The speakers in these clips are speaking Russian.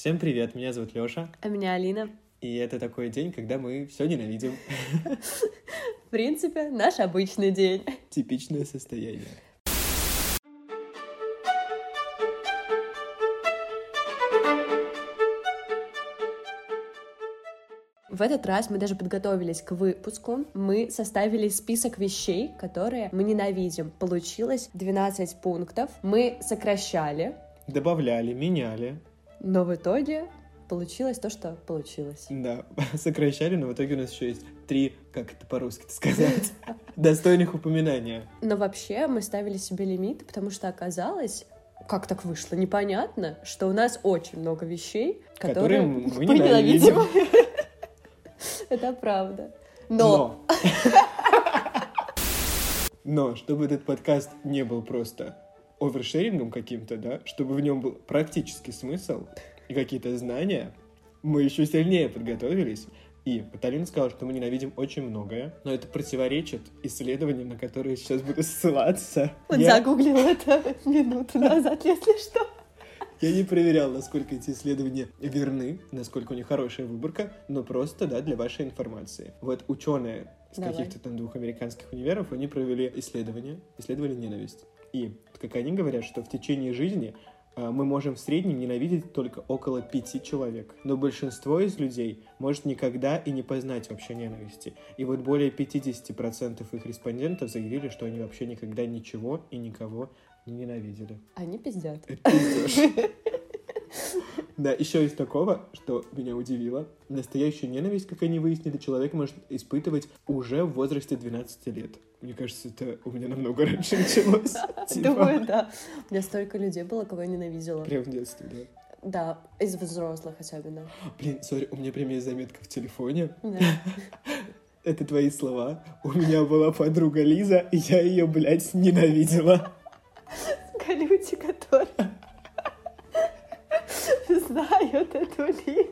Всем привет, меня зовут Лёша, А меня Алина. и это такой день, когда мы все ненавидим. В принципе, наш обычный день. Типичное состояние. В этот раз мы даже подготовились к выпуску. Мы составили список вещей, которые мы ненавидим. Получилось 12 пунктов. Мы сокращали, Добавляли, меняли, но в итоге получилось то, что получилось. да, сокращали, но в итоге у нас еще есть три, как это по-русски сказать, достойных упоминания. Но вообще мы ставили себе лимиты, потому что оказалось, как так вышло, непонятно, что у нас очень много вещей, которые, Которые мы ненавидим. Это правда. Но, Но, чтобы этот подкаст не был просто овершерингом каким-то, да, чтобы в нем был практический смысл и какие-то знания, мы еще сильнее подготовились. И Каталина сказала, что мы ненавидим очень многое, но это противоречит исследованиям, на которые сейчас буду ссылаться. он Я, загуглил это минуту назад, если что. я не проверял, насколько эти исследования верны, насколько у них хорошая выборка, но просто, да, для вашей информации. Вот ученые с каких-то там двух американских универов, они провели исследование, исследовали ненависть. И, как они говорят, что в течение жизни а, мы можем в среднем ненавидеть только около пяти человек. Но большинство из людей может никогда и не познать вообще ненависти. И вот более 50% их респондентов заявили, что они вообще никогда ничего и никого не ненавидели. Они пиздят. Это пиздёж. Да, еще из такого, что меня удивило, настоящую ненависть, как они выяснили, человек может испытывать уже в возрасте 12 лет. Мне кажется, это у меня намного раньше началось. Типа, Думаю, да. У меня столько людей было, кого я ненавидела. Прям в детстве, да. Да, из взрослых особенно. Блин, сори, у меня прям есть заметка в телефоне. Да. Это твои слова. У меня была подруга Лиза, и я ее, блядь, ненавидела. Люди, которые Лизу.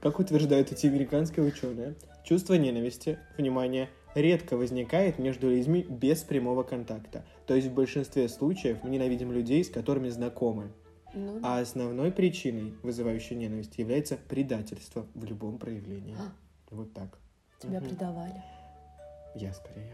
Как утверждают эти американские ученые, чувство ненависти, внимание, редко возникает между людьми без прямого контакта. То есть в большинстве случаев мы ненавидим людей, с которыми знакомы. Ну, А основной причиной, вызывающей ненависть, является предательство в любом проявлении. А. Вот так. тебя Мгм. предавали. Я скорее.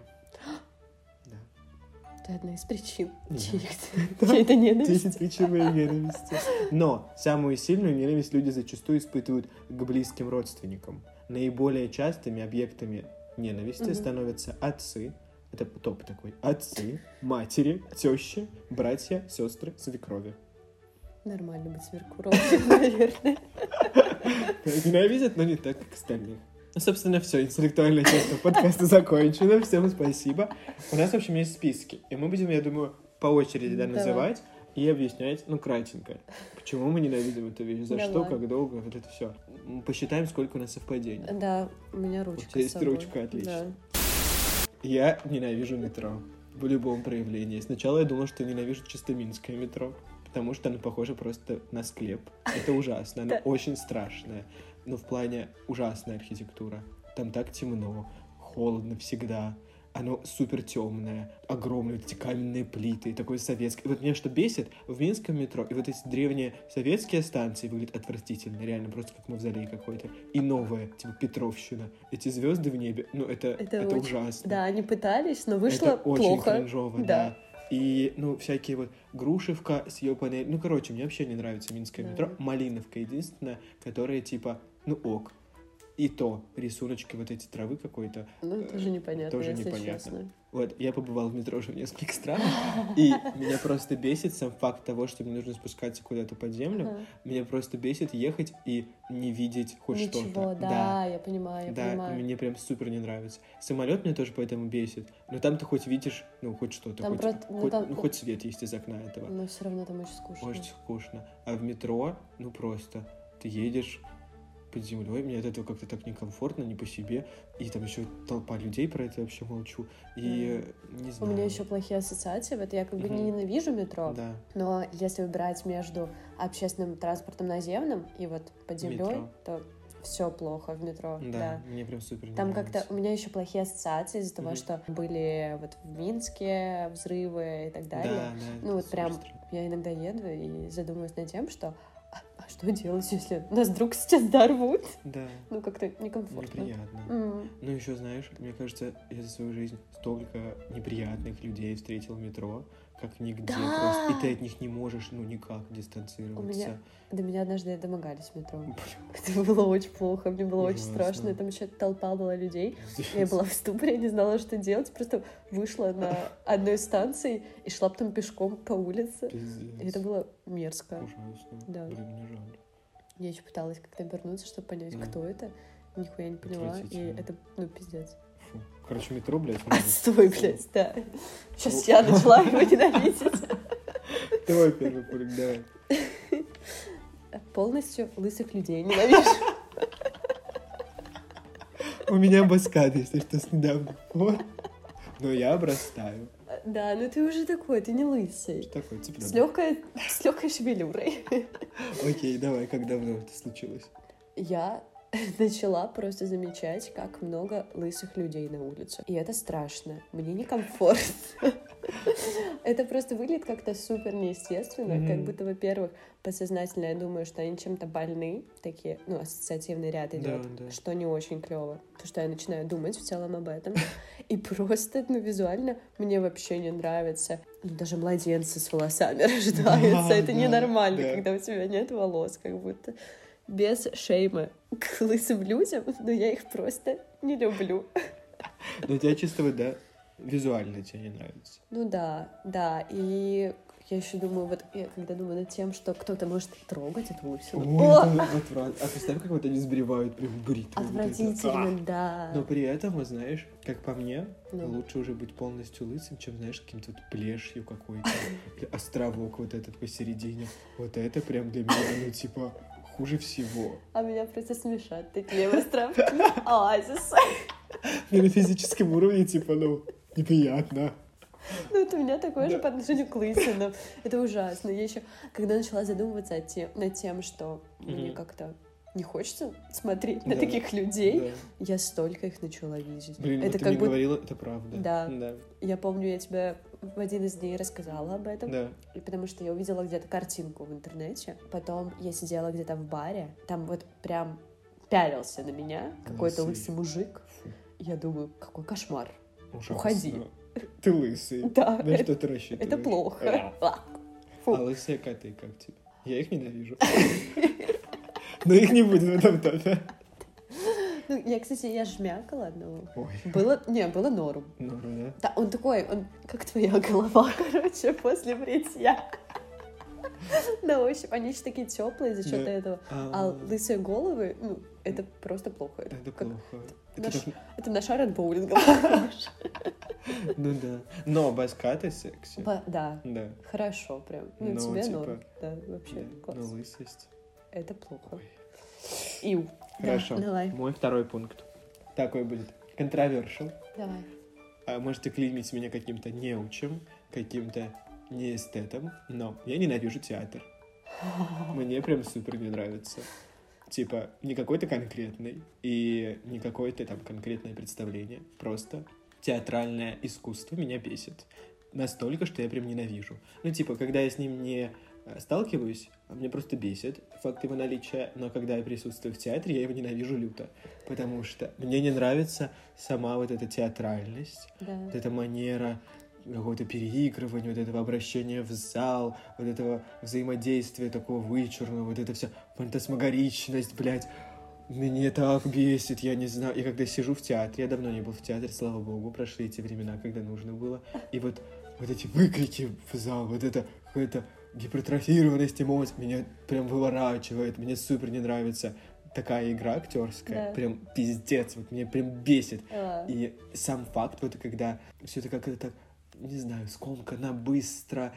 Это одна из причин. Да. чьей- Чьей-то ненависти. Десять причин моей ненависти. Но самую сильную ненависть люди зачастую испытывают к близким родственникам. Наиболее частыми объектами ненависти становятся отцы, это топ такой, отцы, матери, тещи, братья, сестры, свекрови. Нормально быть сверхурочным, наверное. Ненавидят, но не так, как остальных. Ну, собственно, все, интеллектуальная часть подкаста закончена. Всем спасибо. У нас, в общем, есть списки. И мы будем, я думаю, по очереди да, Давай. называть и объяснять, ну, кратенько, почему мы ненавидим эту вещь, за что, Давай. как долго, вот это все. Посчитаем, сколько у нас совпадений. Да, у меня У ручка тебя с есть ручка, отлично. Да. Я ненавижу метро в любом проявлении. Сначала я думал, что ненавижу чисто Минское метро, потому что оно похоже просто на склеп. Это ужасно, оно Да. очень страшное. Но в плане ужасная архитектура. Там так темно, холодно всегда. Оно супер темное, огромные вот эти каменные плиты, такой советский. Вот меня что бесит, в Минском метро, и вот эти древние советские станции выглядят отвратительно, реально просто как мавзолей какой-то. И новое, типа Петровщина. Эти звезды в небе, ну это, это, Это очень- ужасно. Да, они пытались, но вышло Это очень плохо. кринжово, да. Да. И, ну, всякие вот Грушевка с ее панель. Ну, короче, мне вообще не нравится Минское Да. метро. Малиновка единственная, которая типа, ну ок. И то рисуночки вот эти травы какой-то. Ну, тоже непонятно, Тоже непонятно. честно. Вот, я побывал в метро уже в нескольких странах, и меня просто бесит сам факт того, что мне нужно спускаться куда-то под землю. Меня просто бесит ехать и не видеть хоть что-то. да, я понимаю, я Да, мне прям супер не нравится. Самолет мне тоже поэтому бесит. Но там ты хоть видишь, ну, хоть что-то, ну, ну, хоть свет есть из окна этого. Но все равно там очень скучно. Очень скучно. А в метро, ну, просто ты едешь под землей, мне от этого как-то так некомфортно, не по себе. И там еще толпа людей, про это я вообще молчу. И не У знаю. меня еще плохие ассоциации. Вот я как бы не Мгм. ненавижу метро, Да, но если выбирать между общественным транспортом наземным и вот под землей, Метро. то все плохо в метро. да, Да. мне прям супер не Там как-то у меня еще плохие ассоциации из-за того, Мгм. что были вот в Минске взрывы и так далее. Да, да, Ну вот прям супер странно. я иногда еду и задумываюсь над тем, что а, что делать, если нас вдруг сейчас дорвут? Да, Ну, как-то некомфортно. неприятно. М. Ну, еще, знаешь, мне кажется, я за свою жизнь столько неприятных людей встретил в метро, как нигде Да! просто. И ты от них не можешь, ну, никак дистанцироваться. У меня- До меня однажды домогались в метро. Это было очень плохо, мне было очень Ужасно. страшно. и Там еще толпа была людей. Я была в ступоре, не знала, что делать. Просто вышла на одной станции и шла потом пешком по улице. Пиздец. И это было мерзко. Ужасно. Да. Блин, мне жаль. Я еще пыталась как-то обернуться, чтобы понять, Да. кто это. Нихуя не поняла. И это, ну, пиздец. Фу. Короче, метро, блядь. Отстой, блядь, да. Сейчас Фу. я начала его ненавидеть. Давай первый пункт, давай. Полностью лысых людей ненавижу. У меня баскат, если что, с недавних пор. Но я обрастаю. Да, ну ты уже такой, ты не лысый. Что такое С цыпленок? легкой, с легкой шевелюрой. Окей, давай, как давно это случилось? Я начала просто замечать, как много лысых людей на улице. И это страшно. Мне некомфортно. Это просто выглядит как-то супер неестественно. Как Мгм. будто, во-первых, подсознательно я думаю, что они чем-то больны. Такие, ну, ассоциативный ряд идет, Да, да. что не очень клево. То, что я начинаю думать в целом об этом. И просто, ну, визуально мне вообще не нравится. Ну, даже младенцы с волосами рождаются. Да, Это ненормально, да. когда у тебя нет волос, как будто без шейма к лысым людям, но я их просто не люблю. Но у тебя чисто вот, да, визуально тебе не нравится. Ну да, да, и я еще думаю, вот я когда думаю над тем, что кто-то может трогать эту лысину. Ой, О, это. А представь, как вот они сбривают прям бритву. вот. Отвратительно, А! да. Но при этом, вот знаешь, как по мне, Ну. лучше уже быть полностью лысым, чем, знаешь, каким-то вот плешью какой-то. Островок вот этот посередине. Вот это прям для меня, ну, типа, хуже всего. А меня просто смешат такие островки, оазисы. И на физическом уровне, типа, ну, неприятно. Ну, это у меня такое же Да. по отношению к лысинам. Это ужасно. Я еще, когда начала задумываться о те- над тем, что мне Мгм. как-то не хочется смотреть на Да. таких людей, Да. я столько их начала видеть. Блин, вот это ты как мне говорила, это правда. Да. Да. Я помню, я тебе в один из дней рассказала об этом. Да. И Потому что я увидела где-то картинку в интернете. Потом я сидела где-то в баре. Там вот прям пялился на меня какой-то Лысый. лысый мужик. Фу, Я думаю, какой кошмар. ужасно. Уходи. Ты лысый. Да, На это, что ты рассчитываешь? это плохо. А. А лысые коты как тебе? Я их ненавижу. Но их не будет в этом топе. Ну, я, кстати, я жмякала одного. Ой, Было, не, было норм. ну да. Да, он такой, он как твоя голова, короче, после бритья. На ощупь. Они еще такие теплые за счет Да. этого. А А, лысые головы, ну, это просто плохо. Это, Это как- плохо. Это наш- как- это на шар от боулинга похож. Ну да. Но баскаты секси. Ба- Да, Да. хорошо прям. Ну, Ну, тебе типа, норм. Да, вообще класс. Но лысость. Это плохо. Ой. Хорошо. Да, давай, Мой второй пункт. Такой будет. Controversial. давай. А можете клеймить меня каким-то неучем, каким-то неэстетом, но я ненавижу театр. Мне прям супер не нравится. Типа, не какой-то конкретный и не какое-то там конкретное представление. Просто театральное искусство меня бесит. Настолько, что я прям ненавижу. Ну, типа, когда я с ним не сталкиваюсь, а меня просто бесит факт его наличия, но когда я присутствую в театре, я его ненавижу люто. Потому что мне не нравится сама вот эта театральность, Да. вот эта манера какого-то переигрывания, вот этого обращения в зал, вот этого взаимодействия такого вычурного, вот это все фантасмагоричность, блядь. Меня так бесит, я не знаю. Я когда сижу в театре, я давно не был в театре, слава богу, прошли эти времена, когда нужно было. И вот, вот эти выкрики в зал, вот это какая-то гипертрофированность эмоций меня прям выворачивает, мне супер не нравится такая игра актерская, Да. прям пиздец, вот меня прям бесит. А, И сам факт, вот когда все это как-то так, не знаю, скомканно, быстро,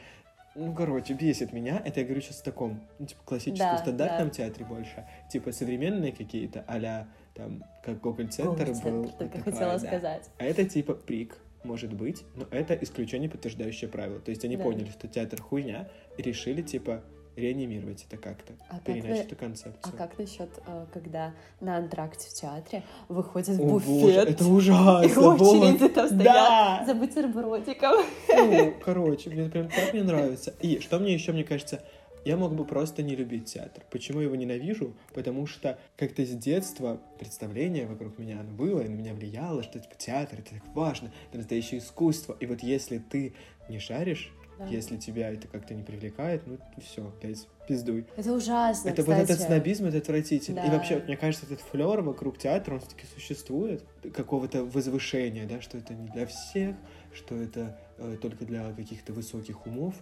ну, короче, бесит меня. Это я говорю сейчас в таком, ну, типа, классическом, Да, стандартном да. театре больше. Типа, современные какие-то, а там, как Гоголь-центр был. только такая, хотела да. сказать. А это типа прик, может быть, но это исключение, подтверждающее правило. То есть они Да. поняли, что театр хуйня, и решили, типа, реанимировать это как-то, А как переначать вы- эту концепцию. А как насчет, э, когда на антракте в театре выходит О, буфет? боже, это ужасно! И очереди вот. там стоят Да! за бутербродиком. Фу, короче, мне прям так не нравится. И что мне еще, мне кажется, Я мог бы просто не любить театр. Почему я его ненавижу? Потому что как-то с детства представление вокруг меня оно было, и на меня влияло, что типа театр это так важно, это настоящее искусство. И вот если ты не шаришь, Да. если тебя это как-то не привлекает, ну все, блядь, пиздуй. Это ужасно, Это кстати. вот этот снобизм, это отвратительно. И Да. вообще, вот мне кажется, этот флер вокруг театра, он все-таки существует. Какого-то возвышения, да, что это не для всех, что это э, только для каких-то высоких умов.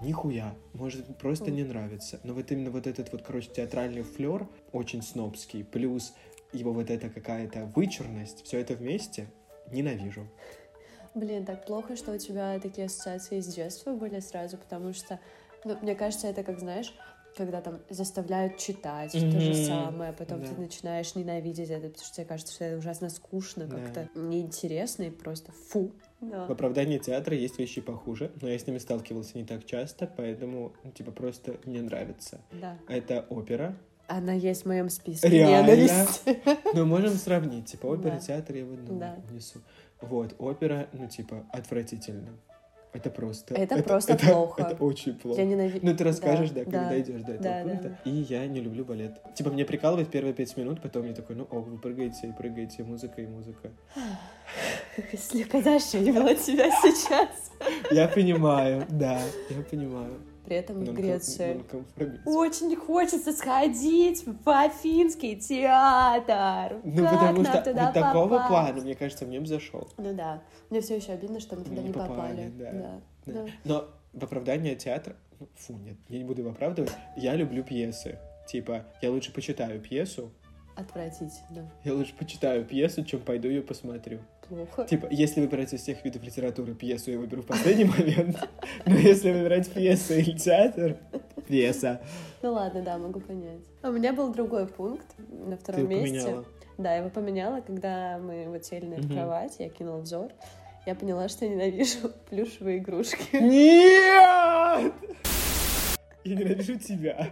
Нихуя. Может, просто не нравится. Но вот именно вот этот вот, короче, театральный флер очень снобский, плюс его вот эта какая-то вычурность, все это вместе ненавижу. Блин, так плохо, что у тебя такие ассоциации с детства были сразу, потому что, ну, мне кажется, это как, знаешь, когда там заставляют читать то же самое, потом Да. ты начинаешь ненавидеть это, потому что тебе кажется, что это ужасно скучно, Да. как-то неинтересно и просто фу. Да. В оправдании театра есть вещи похуже, но я с ними сталкивался не так часто, поэтому, ну, типа, просто не нравится. да. Это опера, Она есть в моем списке Реально? ненависти. Ну, можем сравнить. Типа, опера, Да. театр я в одном Да. внесу. Вот, опера, ну, типа, отвратительно. Это просто... Это просто плохо. Это очень плохо. Я ненавижу. Ну, ты расскажешь, да, когда дойдешь до этого Да, да, пункта. И я не люблю балет. Типа, мне прикалывает первые пять минут, потом я такой, ну, ок, вы прыгаете и прыгаете, музыка и музыка. Слегка зашивила тебя сейчас. Я понимаю, да, я понимаю. При этом в Греции очень хочется сходить в Афинский театр. Ну, как потому что туда вот такого попасть? плана, мне кажется, мне бы зашел. Ну да. Мне все еще обидно, что мы туда Не не попали, попали. да. Да. Да. Да. Но в оправдание театра... Фу, нет, я не буду его оправдывать. Я люблю пьесы. Типа, я лучше почитаю пьесу, Отвратительно. я лучше почитаю пьесу, чем пойду ее посмотрю. Плохо. Типа, если выбирать из всех видов литературы пьесу, я выберу в последний момент. Но если выбирать пьесу или театр, пьеса. Ну ладно, да, могу понять. А У меня был другой пункт на Ты втором месте. поменяла. Да, я его поменяла, когда мы вот сели на кровать, я кинула взор. Я поняла, что я ненавижу плюшевые игрушки. Нет! Я ненавижу тебя.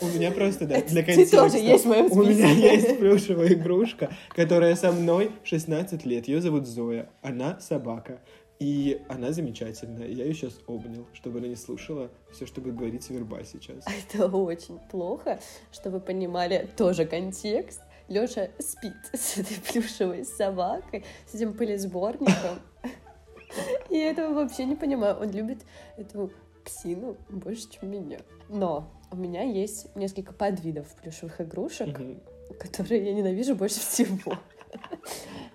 У меня просто, да, для контекста. тоже есть в моем У меня есть плюшевая игрушка, которая со мной 16 лет. Ее зовут Зоя. Она собака. И она замечательная. Я ее сейчас обнял, чтобы она не слушала все, что будет говорить Верба сейчас. Это очень плохо, что вы понимали тоже контекст. Лёша спит с этой плюшевой собакой, с этим пылесборником. Я этого вообще не понимаю. Он любит эту псину больше, чем меня. Но у меня есть несколько подвидов плюшевых игрушек, Мгм. которые я ненавижу больше всего.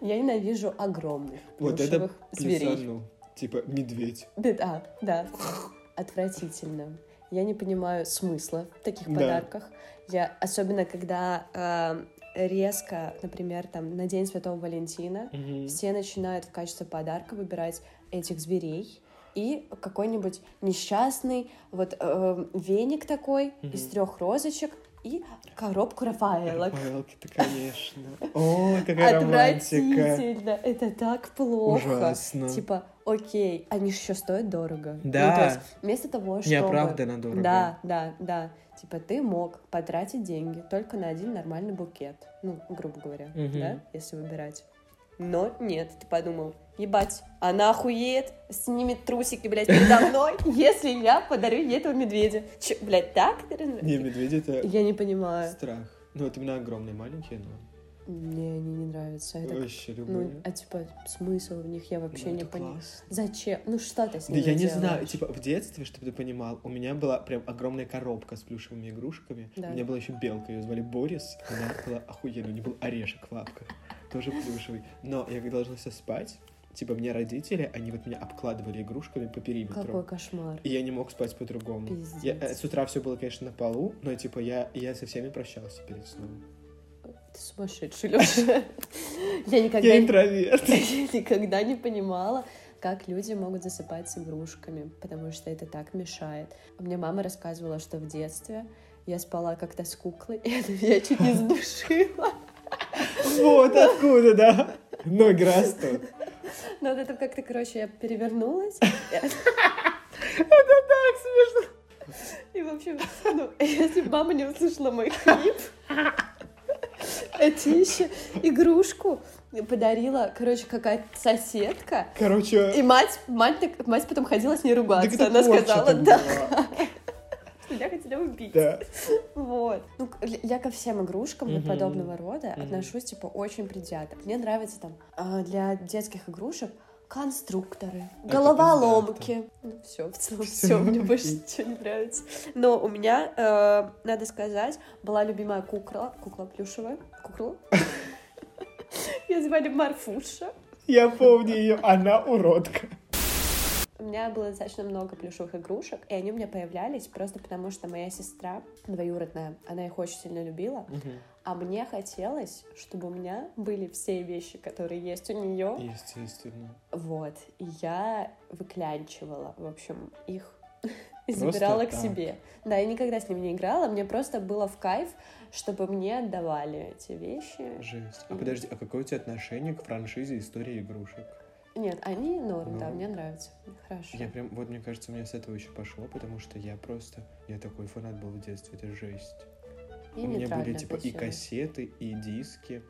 Я ненавижу огромных Вот плюшевых зверей. плюсану. Типа медведь. Да, да, да. Отвратительно. Я не понимаю смысла в таких Да. подарках. Я, особенно когда э, резко, например, там на День Святого Валентина, все начинают в качестве подарка выбирать этих зверей и какой-нибудь несчастный вот э, веник такой Мгм. из трех розочек и коробку Рафаэлок. Рафаэлки-то, конечно. О, какая романтика. Отвратительно. Это так плохо. Ужасно. Типа, окей, они же еще стоят дорого. Ну, Да. то есть, вместо того, чтобы... Неоправданно дорого. Да, да, да. Типа, ты мог потратить деньги только на один нормальный букет. Ну, грубо говоря, Мгм. да, если выбирать. Но нет, ты подумал, ебать, она охуеет, снимет трусики, блядь, передо мной, если я подарю ей этого медведя. Че, блядь, так? Не, медведи это Я не понимаю. страх. Ну, вот именно огромные, маленькие, но Мне они не нравятся. Это вообще Ну, любые. а типа смысл в них я вообще Ну, не это понимаю. Зачем? Ну что ты с Да ними я не знаю, типа в детстве, чтобы ты понимал, у меня была прям огромная коробка с плюшевыми игрушками. Да. У меня была еще белка, ее звали Борис. Она была охуенная, у нее был орешек в лапках, тоже плюшевый. Но я когда ложился спать, типа мне родители, они вот меня обкладывали игрушками по периметру. Какой кошмар. И я не мог спать по-другому. Я, э, с утра все было, конечно, на полу, но типа я, я со всеми прощался перед сном. Ты сумасшедший, Лёша. Я никогда Я интроверт. я никогда не понимала, как люди могут засыпать с игрушками, потому что это так мешает. Мне мама рассказывала, что в детстве я спала как-то с куклой, и меня чуть не задушила. Вот откуда, да? Ноги растут. Но вот это как-то, короче, я перевернулась. Так смешно. И, в общем, ну, если бы мама не услышала мой хрип, эти еще игрушку подарила, короче, какая-то соседка. Короче, И мать, мать, мать потом ходила с ней ругаться. это Она сказала, да, была. меня хотели убить. Да. Вот. Ну, я ко всем игрушкам Мгм. подобного рода Мгм. отношусь, типа, очень предвзято. Мне нравится там а, для детских игрушек конструкторы, Это головоломки. Ну, все, в целом, Всё, все, мне больше ничего не нравится. Но у меня, э, надо сказать, была любимая кукла, кукла плюшевая, кукла. Ее звали Марфуша. Я помню ее, она уродка. У меня было достаточно много плюшевых игрушек, и они у меня появлялись просто потому, что моя сестра двоюродная, она их очень сильно любила, а мне хотелось, чтобы у меня были все вещи, которые есть у нее. Естественно. Вот. И я выклянчивала, в общем, их и забирала к так. себе. Да, я никогда с ними не играла, мне просто было в кайф, чтобы мне отдавали эти вещи. Жесть. А подожди, а какое у тебя отношение к франшизе истории игрушек? Нет, они норм, да, Ну. мне нравятся. Хорошо. Я прям, вот мне кажется, у меня с этого еще пошло, потому что я просто, я такой фанат был в детстве, это жесть. И у меня были типа и кассеты, и диски,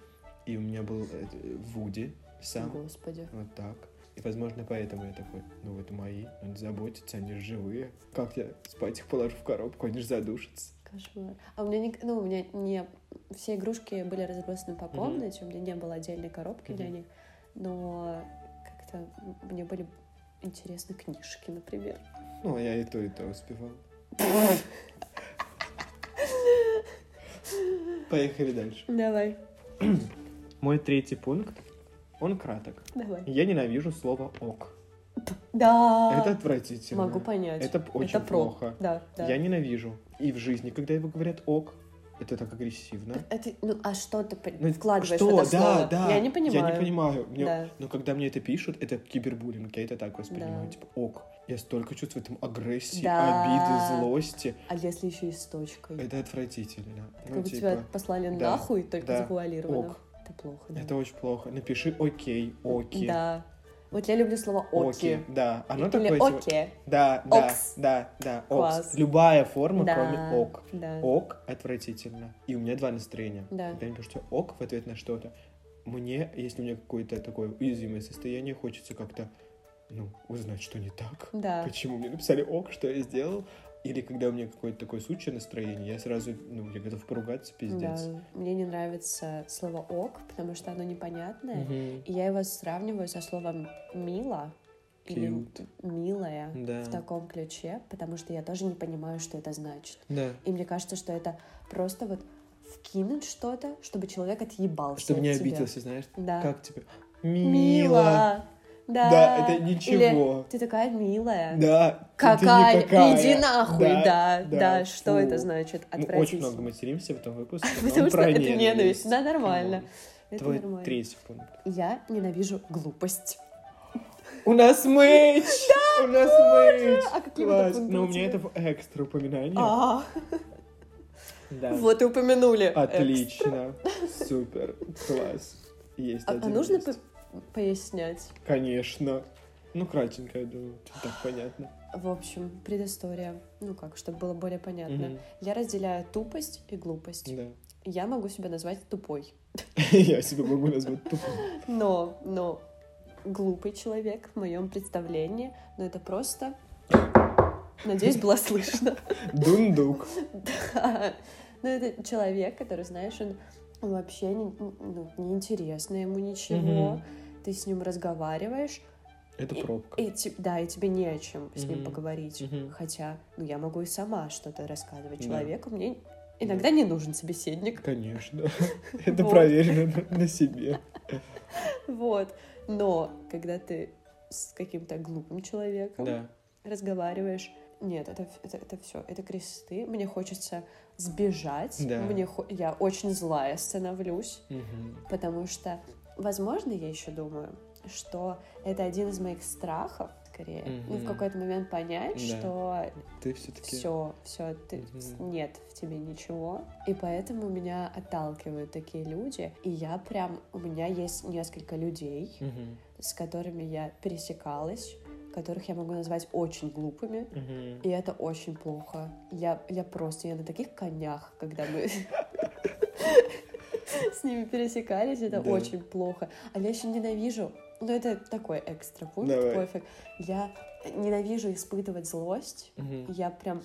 и у меня был э, Вуди сам, Господи. вот так. И, возможно, поэтому я такой, ну вот мои, заботиться, они же живые. Как я спать их положу в коробку, они же задушатся. Кошмар. А у меня не, ну, у меня не все игрушки были разбросаны по комнате, у меня не было отдельной коробки для Мгм. них, но как-то м- мне были интересны книжки, например. Ну, а я и то, и то успевал. Поехали дальше. Давай, Мой третий пункт, он краток. давай. Я ненавижу слово «ок». Да. Это отвратительно. Могу понять. Это очень Это про. плохо. Да, да. Я ненавижу. И в жизни, когда его говорят «ок», это так агрессивно. Это, ну, а что ты Ну, вкладываешь что? в это да, слово? да. Я не понимаю. Я не понимаю. Мне- Да. Но когда мне это пишут, это кибербуллинг. Я это так воспринимаю. Да. Типа, ок. Я столько чувствую этом агрессии, Да. обиды, злости. А если еще и с точкой? Это отвратительно. Как Ну, бы тебя типа, послали да, нахуй только да, завуалированно. ок. Это плохо, да. Это очень плохо. Напиши окей, оки. Да. Вот я люблю слово Оки, оки. да. Оно Или такое, типа, оки. Да, да, Окс. да, да, Класс. окс. Любая форма, Да, кроме ок. Да. Ок отвратительно. И у меня два настроения. Да. Когда я пишу ок в ответ на что-то, мне, если у меня какое-то такое уязвимое состояние, хочется как-то, ну, узнать, что не так. Да. Почему мне написали ок, что я сделал. Или когда у меня какое-то такое сучье настроение, я сразу, ну, я готов поругаться, пиздец. Да. Мне не нравится слово ок, потому что оно непонятное. Мгм. И я его сравниваю со словом мило или милая Да. в таком ключе, потому что я тоже не понимаю, что это значит. Да. И мне кажется, что это просто вот вкинуть что-то, чтобы человек отъебался Чтобы от не тебя. обиделся, знаешь? Да. Как тебе? Мило. Мило. Да. Да, это Или ничего. ты такая милая. Да. Какая? ты никакая. Иди нахуй, да, да, что фу. это значит? Мы очень много материмся в этом выпуске. Потому что это ненависть. Да, нормально. Это Твой нормально. третий пункт. Я ненавижу глупость. У нас мэч! У нас мэч! А какие Класс. Но у меня это в экстра упоминание. А, Да. вот и упомянули. Отлично. Супер. Класс. Есть А, а нужно пояснять? Конечно. Ну, кратенько, я думаю. Так понятно. В общем, предыстория. Ну как, чтобы было более понятно. Мгм. Я разделяю тупость и глупость. Да. Я могу себя назвать тупой. Я себя могу назвать тупым. Но, но глупый человек в моем представлении, но это просто... Надеюсь, было слышно. Дундук. Да. Ну, это человек, который, знаешь, он вообще не, ну, неинтересно ему ничего. Мгм. Ты с ним разговариваешь, Это И- пробка. и, те- да, и тебе не о чем с ним Мгм. поговорить. Мгм. Хотя, ну, я могу и сама что-то рассказывать Да. человеку. Мне иногда не нужен собеседник. Конечно. Это проверено на- себе. Вот. Но когда ты с каким-то глупым человеком Да. разговариваешь, нет, это, это, это все, это кресты. Мне хочется сбежать. Да. Мне хо- я очень злая становлюсь, Мгм. потому что, возможно, я еще думаю, что это один из моих страхов, скорее, ну, в какой-то момент понять, Да. что Ты все-таки... все, все, ты, Мгм. нет в тебе ничего. И поэтому меня отталкивают такие люди. И я прям, у меня есть несколько людей, с которыми я пересекалась, которых я могу назвать очень глупыми. И это очень плохо. Я, я просто, я на таких конях, когда мы с ними пересекались, это Да. очень плохо. А я еще ненавижу, ну это такой экстра пункт, Давай. пофиг. Я ненавижу испытывать злость. Я прям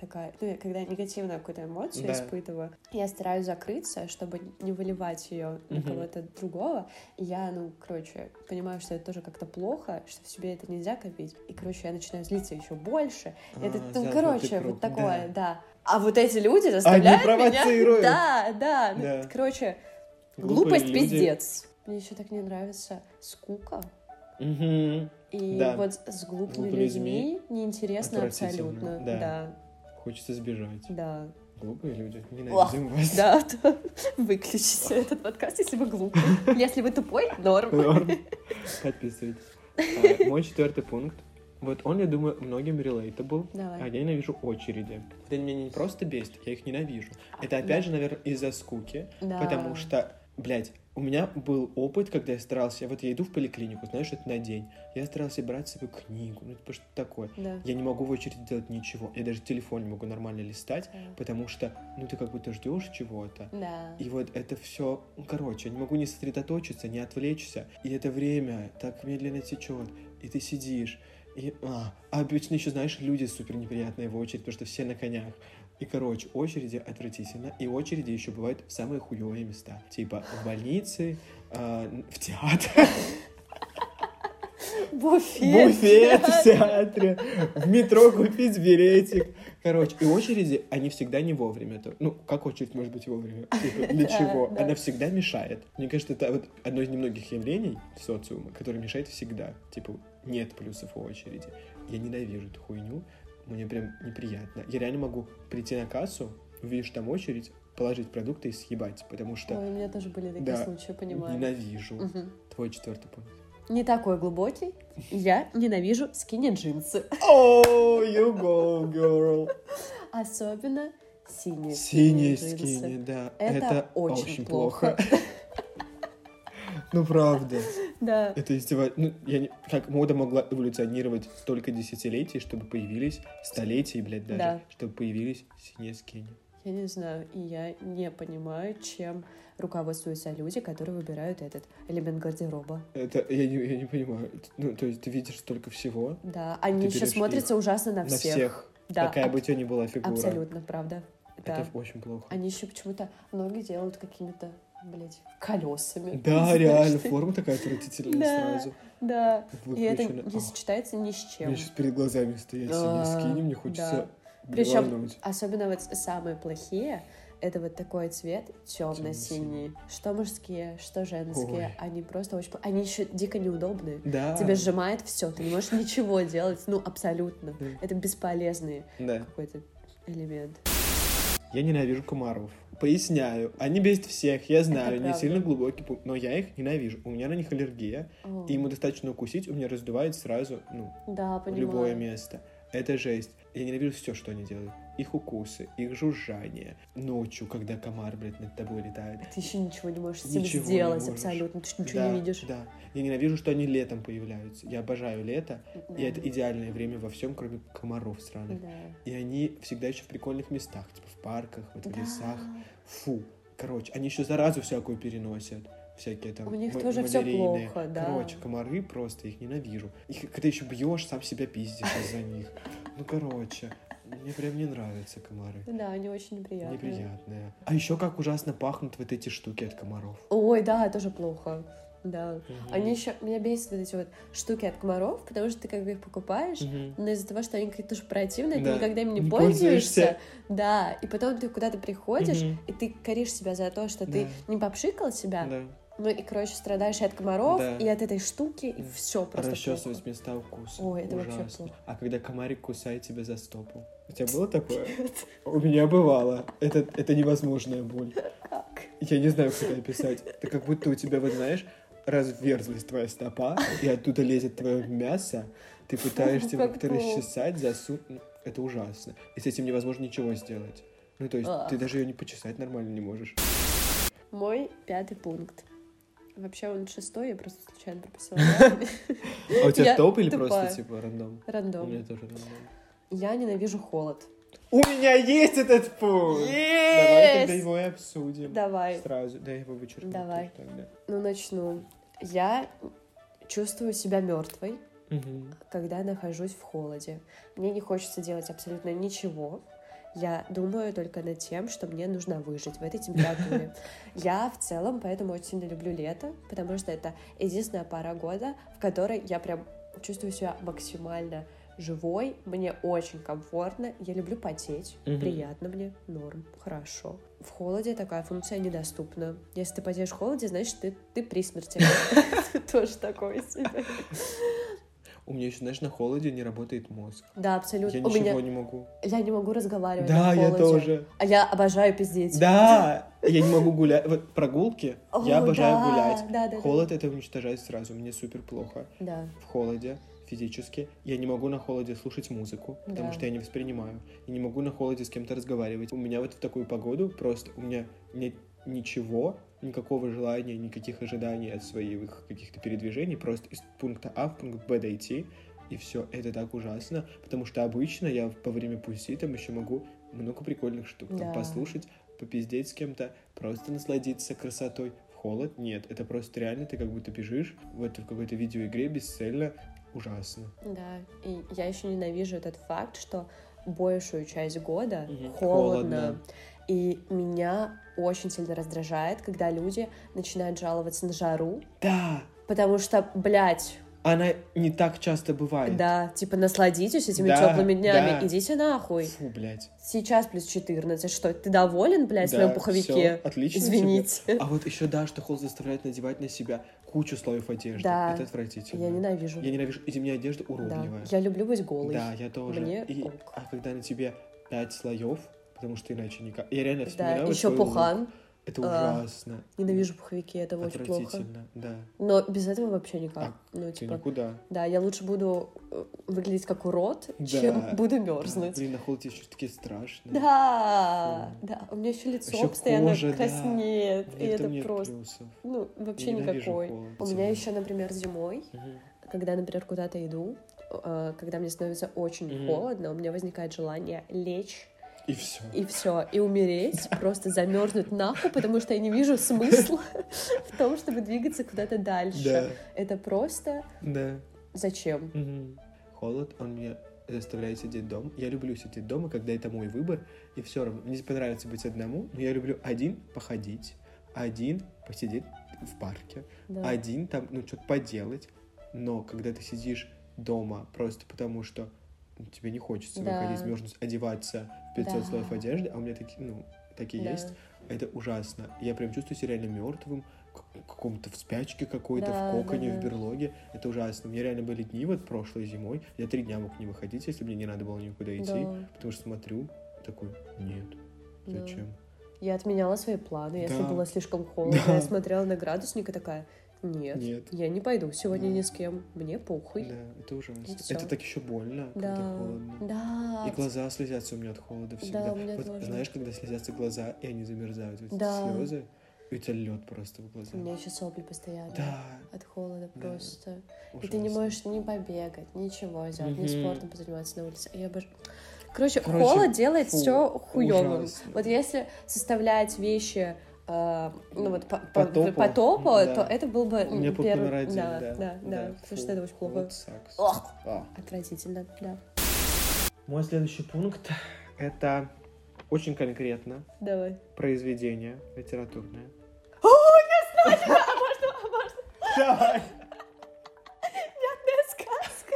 такая, ну, я когда негативную какую-то эмоцию Да. испытываю, я стараюсь закрыться, чтобы не выливать ее на Мгм. кого-то другого. И я, ну, короче, понимаю, что это тоже как-то плохо, что в себе это нельзя копить. И, короче, я начинаю злиться еще больше. это, А, ну, замкнутый короче, вот такое, да. да. А вот эти люди заставляют провоцируют. меня... Да, да. ну, Да. короче, Глупые глупость люди. пиздец. Мне еще так не нравится скука. Мгм. И Да. вот с глупыми Глупыми людьми неинтересно абсолютно. да. Да, Хочется сбежать. да. Глупые люди. Ох, Ненавидим вас. Да, то выключите этот подкаст, если вы глупый. Если вы тупой, норм. Норм. Подписывайтесь. А, Мой четвертый пункт. Вот он, я думаю, многим relatable. Давай. А я ненавижу очереди. Это меня не просто бесит, я их ненавижу. Это Да. опять же, наверное, из-за скуки. Да. Потому что, блядь, у меня был опыт, когда я старался, вот я иду в поликлинику, знаешь, это на день, я старался брать с собой книгу, ну, типа, что такое. Да. Я не могу в очереди делать ничего, я даже телефон не могу нормально листать, Да. потому что, ну, ты как будто ждешь чего-то, Да. и вот это все, короче, я не могу не сосредоточиться, не отвлечься. И это время так медленно течет. И ты сидишь. И, а, а обычно еще, знаешь, люди супер неприятные в очередь, потому что все на конях. И, короче, очереди отвратительно. И очереди еще бывают в самые хуевые места. Типа в больнице, а, в театре, Буфет. буфет в театре, в метро купить билетик. Короче, и очереди, они всегда не вовремя. То- Ну, как очередь может быть вовремя? Типа, для чего? Она всегда мешает. Мне кажется, это вот одно из немногих явлений социума, которое мешает всегда. Типа, нет плюсов у очереди. Я ненавижу эту хуйню. Мне прям неприятно. Я реально могу прийти на кассу, увидишь там очередь, положить продукты и съебать, потому что Ой, у меня тоже были такие Да. случаи, понимаю. ненавижу. Мгм. Твой четвертый пункт. Не такой глубокий. Я ненавижу скини-джинсы. Oh, you go, girl. Особенно синие Синие скини, да. Это очень плохо. Ну, правда. Да. Это издевательство. Ну, я не... Как мода могла эволюционировать столько десятилетий, чтобы появились столетий, блядь, даже, Да. чтобы появились синие скини. Я не знаю, и я не понимаю, чем руководствуются люди, которые выбирают этот элемент гардероба. Это я не, я не понимаю. Ну, то есть ты видишь столько всего Да, они еще смотрятся ужасно на на всех. всех, Да, какая аб- бы у тебя ни была фигура. абсолютно, правда. Это Да. очень плохо. Они еще почему-то ноги делают какими-то, блядь, колесами. Да, реально, ты- форма такая отвратительная Да. сразу. Да. И это не сочетается ни с чем. меня сейчас перед глазами стоят Да, синие скини, мне хочется Причем блевануть. особенно вот самые плохие, это вот такой цвет темно-синий. Что мужские, что женские. Ой. Они просто очень... Они еще дико неудобные. Да. Тебе сжимает все, ты не можешь ничего делать, ну, абсолютно. Да. Это бесполезный Да. какой-то элемент. Я ненавижу комаров. Поясняю. Они бесят всех, я знаю, не правда. сильно глубокий пункт, но я их ненавижу. У меня на них аллергия, О, и ему достаточно укусить, у меня раздувает сразу, ну, да, понимаю. любое место. Это жесть. Я ненавижу все, что они делают. Их укусы, их жужжание. Ночью, когда комар, блядь, над тобой летает. Ты еще ничего не можешь с этим Ничего сделать абсолютно. Ты ничего да, не видишь. Да. Я ненавижу, что они летом появляются. Я обожаю лето, Да. и это идеальное время во всем, кроме комаров сраных. Да. И они всегда еще в прикольных местах, типа в парках, вот в Да. лесах. Фу. Короче, они еще заразу всякую переносят. Всякие там У них ма- тоже малярийные. плохо, да. Короче, комары просто, их ненавижу. Их, когда еще бьешь, сам себя пиздишь из-за них. Ну, короче, мне прям не нравятся комары. Да, они очень неприятные. Неприятные. А еще как ужасно пахнут вот эти штуки от комаров. Ой, да, тоже плохо. Да. Мгм. Они еще... Меня бесят вот эти вот штуки от комаров, потому что ты как бы их покупаешь, Мгм. но из-за того, что они какие-то тоже противные, Да. ты никогда им не, Не пользуешься. пользуешься. Да, и потом ты куда-то приходишь, Мгм. и ты коришь себя за то, что ты Да. не попшикал себя, Да. Ну и, короче, страдаешь и от комаров, Да. и от этой штуки, и Да. все просто Расчесывать плохо. места укуса. Ой, это вообще Ужасно. плохо. А когда комарик кусает тебя за стопу? У тебя было такое? У меня бывало. Это, это невозможная боль. Как? Я не знаю, как это описать. Это как будто у тебя, вот знаешь, разверзлась твоя стопа, и оттуда лезет твое мясо, ты пытаешься как как-то расчесать, засунуть. Это ужасно. И с этим невозможно ничего сделать. Ну, то есть, ты даже ее не почесать нормально не можешь. Мой пятый пункт. Вообще он шестой, я просто случайно прописала. А у тебя Я топ или просто, типа, рандом? У Рандом. меня тоже рандом. Я ненавижу холод. У меня есть этот пункт! Давай тогда его и обсудим. Давай. Сразу. Да, я его вычеркну. Давай. Ну, начну. Я чувствую себя мертвой, когда нахожусь в холоде. Мне не хочется делать абсолютно ничего. Я думаю только над тем, что мне нужно выжить в этой температуре. Я в целом поэтому очень сильно люблю лето, потому что это единственная пара года, в которой я прям чувствую себя максимально живой, мне очень комфортно, я люблю потеть, Мгм. приятно мне, норм, хорошо. В холоде такая функция недоступна. Если ты потеешь в холоде, значит, ты, ты при смерти. Тоже такое себе. У меня еще, знаешь, на холоде не работает мозг. Да, абсолютно. Я У меня ничего не могу. я не могу разговаривать Да, на я холоде. тоже. А я обожаю пиздеть. Да, я не могу гулять. Вот прогулки, О, я обожаю да, гулять. да, да, да. Холод это уничтожает сразу. Мне супер плохо. Да. В холоде физически. Я не могу на холоде слушать музыку, потому Да. что я не воспринимаю. Я не могу на холоде с кем-то разговаривать. У меня вот в такую погоду просто у меня нет ничего, никакого желания, никаких ожиданий от своих каких-то передвижений. Просто из пункта А в пункт Б дойти. И все, это так ужасно, потому что обычно я во время пути там еще могу много прикольных штук там Да. послушать, попиздеть с кем-то, просто насладиться красотой. В холод нет, это просто реально ты как будто бежишь в, этой- в какой-то видеоигре бесцельно. Ужасно. Да, и я еще ненавижу этот факт, что большую часть года Мгм. холодно. Холодно. И меня очень сильно раздражает, когда люди начинают жаловаться на жару, Да, потому что, блядь, она не так часто бывает. да, типа насладитесь этими Да, теплыми днями, да. идите нахуй. Фу, блядь. Сейчас плюс 14, что, ты доволен, блядь, в Да, своем пуховике? всё, отлично Извините. тебе. А вот еще да, что холод заставляет надевать на себя кучу слоев одежды. Да. Это отвратительно. Я ненавижу. Я ненавижу. И зимняя одежда Да. уродливая. Я люблю быть голой. Да, я тоже. Мне И- ок. а когда на тебе пять слоев, потому что иначе никак. Я реально Да, вспоминаю вот еще свой лук. пухан. Это А, ужасно. Ненавижу пуховики, это очень плохо. Да. Но без этого вообще никак. А, ну, типа, никуда. да, я лучше буду э, выглядеть как урод, Да. чем буду Да, мерзнуть. Блин, на холоде еще такие страшные. Да, Фу. да, у меня еще лицо Ещё постоянно кожа, да. краснеет, и Нет, это просто, плюсов. ну, вообще Я никакой. холод, У меня еще, например, зимой, Мгм. когда, например, куда-то иду, э, когда мне становится очень Мгм. холодно, у меня возникает желание лечь И все. и все, и умереть, просто замерзнуть нахуй, потому что я не вижу смысла в том, чтобы двигаться куда-то дальше. Да, Это просто да. зачем? Холод, он меня заставляет сидеть дома. Я люблю сидеть дома, когда это мой выбор, и все равно. Мне понравится быть одному, но я люблю один походить, один посидеть в парке, Да. один там, ну, что-то поделать. Но когда ты сидишь дома просто потому, что тебе не хочется Да. выходить, мерзнуть, одеваться 500 Да. слоев одежды, а у меня такие, ну, такие Да. есть, это ужасно. Я прям чувствую себя реально мертвым, каком-то в спячке какой-то, Да, в коконе, да, в да. берлоге. Это ужасно. У меня реально были дни вот прошлой зимой, я три дня мог не выходить, если мне не надо было никуда идти, Да. потому что смотрю, такой, нет, Да. зачем? Я отменяла свои планы, если Да. было слишком холодно. Да. Я смотрела на градусник и такая, нет, Нет. я не пойду сегодня Да. ни с кем, мне похуй. Да, это ужасно. И. Это так еще больно, когда Да, холодно. да, И глаза слезятся у меня от холода всегда. у меня вот тоже. знаешь, когда слезятся глаза, и они замерзают, вот эти Да. слезы, и у тебя лед просто в глазах. у меня еще сопли постоянно. Да, От холода Да. просто. И ты не ужасно. можешь ни побегать, ничего сделать, ни Мгм. спортом позаниматься на улице. Я обож- Короче, Короче, холод делает фу, все хуевым. ужасно. Вот если составлять вещи э, ну вот по, По по- топу, по топу, да. то это был бы У меня первый... номер один, да, да. да, да, потому фу, что это очень плохо. вот. Ох. А. Отвратительно, да. Мой следующий пункт — это очень конкретно Давай. произведение литературное. Можно, можно. Давай! Сказка.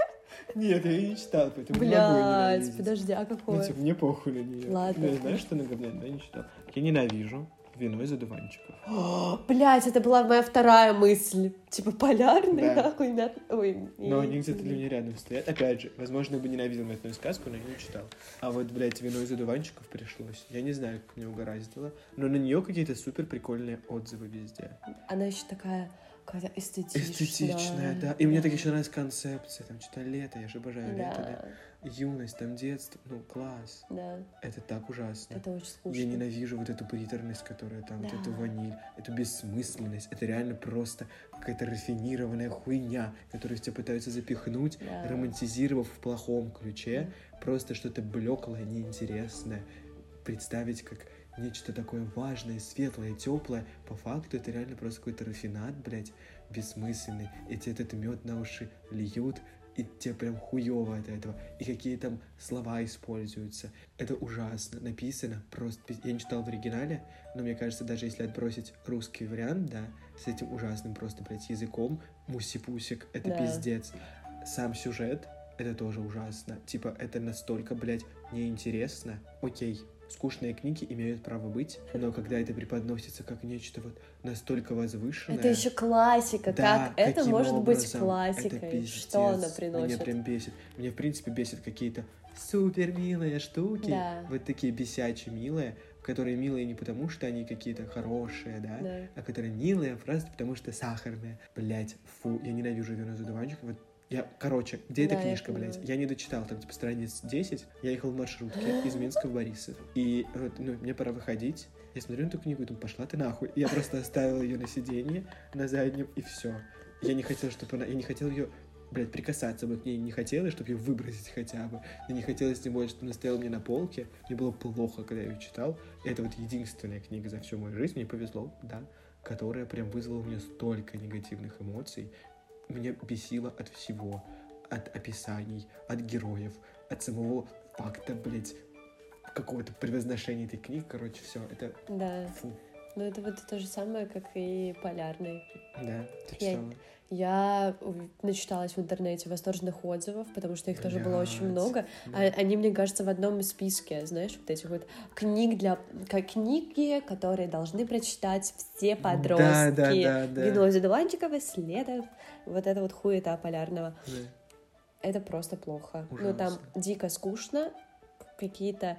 Нет, я ее не читал, поэтому не могу ненавидеть. подожди, а Ну, какое? типа, мне похуй на нее. Ладно. Я знаешь, что она говняет? Да, не читал. Я ненавижу вино из одуванчиков. Блять, это была моя вторая мысль. Типа полярный, Да. нахуй, мят... Ой. Но они где-то для меня рядом стоят. Опять же, возможно, я бы ненавидел мятную сказку, но я не читал. А вот, блядь, вино из одуванчиков пришлось. Я не знаю, как мне угораздило. Но на нее какие-то супер прикольные отзывы везде. Она еще такая какая-то эстетичная. Эстетичная, да. И мне так еще нравится концепция. Там что-то лето, я же обожаю лето, Да, да. Юность, там детство. Ну, класс. да, Это так ужасно. это очень скучно. Я ненавижу вот эту приторность, которая там, вот Да. эту ваниль, эту бессмысленность. Это реально просто какая-то рафинированная хуйня, которую в тебя пытаются запихнуть, Да. романтизировав в плохом ключе. Просто что-то блеклое, неинтересное. Представить как нечто такое важное, светлое, теплое. По факту это реально просто какой-то рафинат, блядь, бессмысленный. И тебе этот мед на уши льют, и тебе прям хуево от этого, и какие там слова используются. Это ужасно. Написано просто... Я не читал в оригинале, но мне кажется, даже если отбросить русский вариант, да, с этим ужасным просто, блядь, языком, мусипусик, это Да. пиздец. Сам сюжет, это тоже ужасно. Типа, это настолько, блядь, неинтересно. Окей, скучные книги имеют право быть, но когда это преподносится как нечто вот настолько возвышенное... Это еще классика. Да, как это может быть классикой? Это пиздец. Что она Меня приносит? прям бесит. Меня, в принципе, бесит какие-то супер милые штуки. Да. Вот такие бесячие милые, которые милые не потому, что они какие-то хорошие, да, Да. а которые милые просто потому, что сахарные. Блять, фу, я ненавижу вино за дуванчиком. Вот я, короче, где эта Да, я книжка, блядь? Я не дочитал, там, типа, страниц 10. Я ехал в маршрутке из Минска в Борисов. И ну, мне пора выходить. Я смотрю на эту книгу и думаю, пошла ты нахуй. И я просто оставил ее на сиденье, на заднем, и все. Я не хотел, чтобы она... Я не хотел ее блядь, прикасаться бы к ней не хотелось, чтобы ее выбросить хотя бы. Мне не хотелось тем более, чтобы она стояла мне на полке. Мне было плохо, когда я ее читал. Это вот единственная книга за всю мою жизнь, мне повезло, да, которая прям вызвала у меня столько негативных эмоций. Меня бесило от всего. От описаний, от героев, от самого факта, блядь, какого-то превозношения этой книги. Короче, все, это Да. фу. Ну, это вот то же самое, как и полярный. Да, ты Я-? Я начиталась в интернете восторженных отзывов, потому что их тоже было очень Блядь, много. да. А- Они, мне кажется, в одном списке, знаешь, вот этих вот книг для... как книги, которые должны прочитать все подростки. Да, да, да, да. Вино из одуванчиков, следов. Вот это вот хуета полярного. Да. Это просто плохо. Ну, там Ужасно. дико скучно, какие-то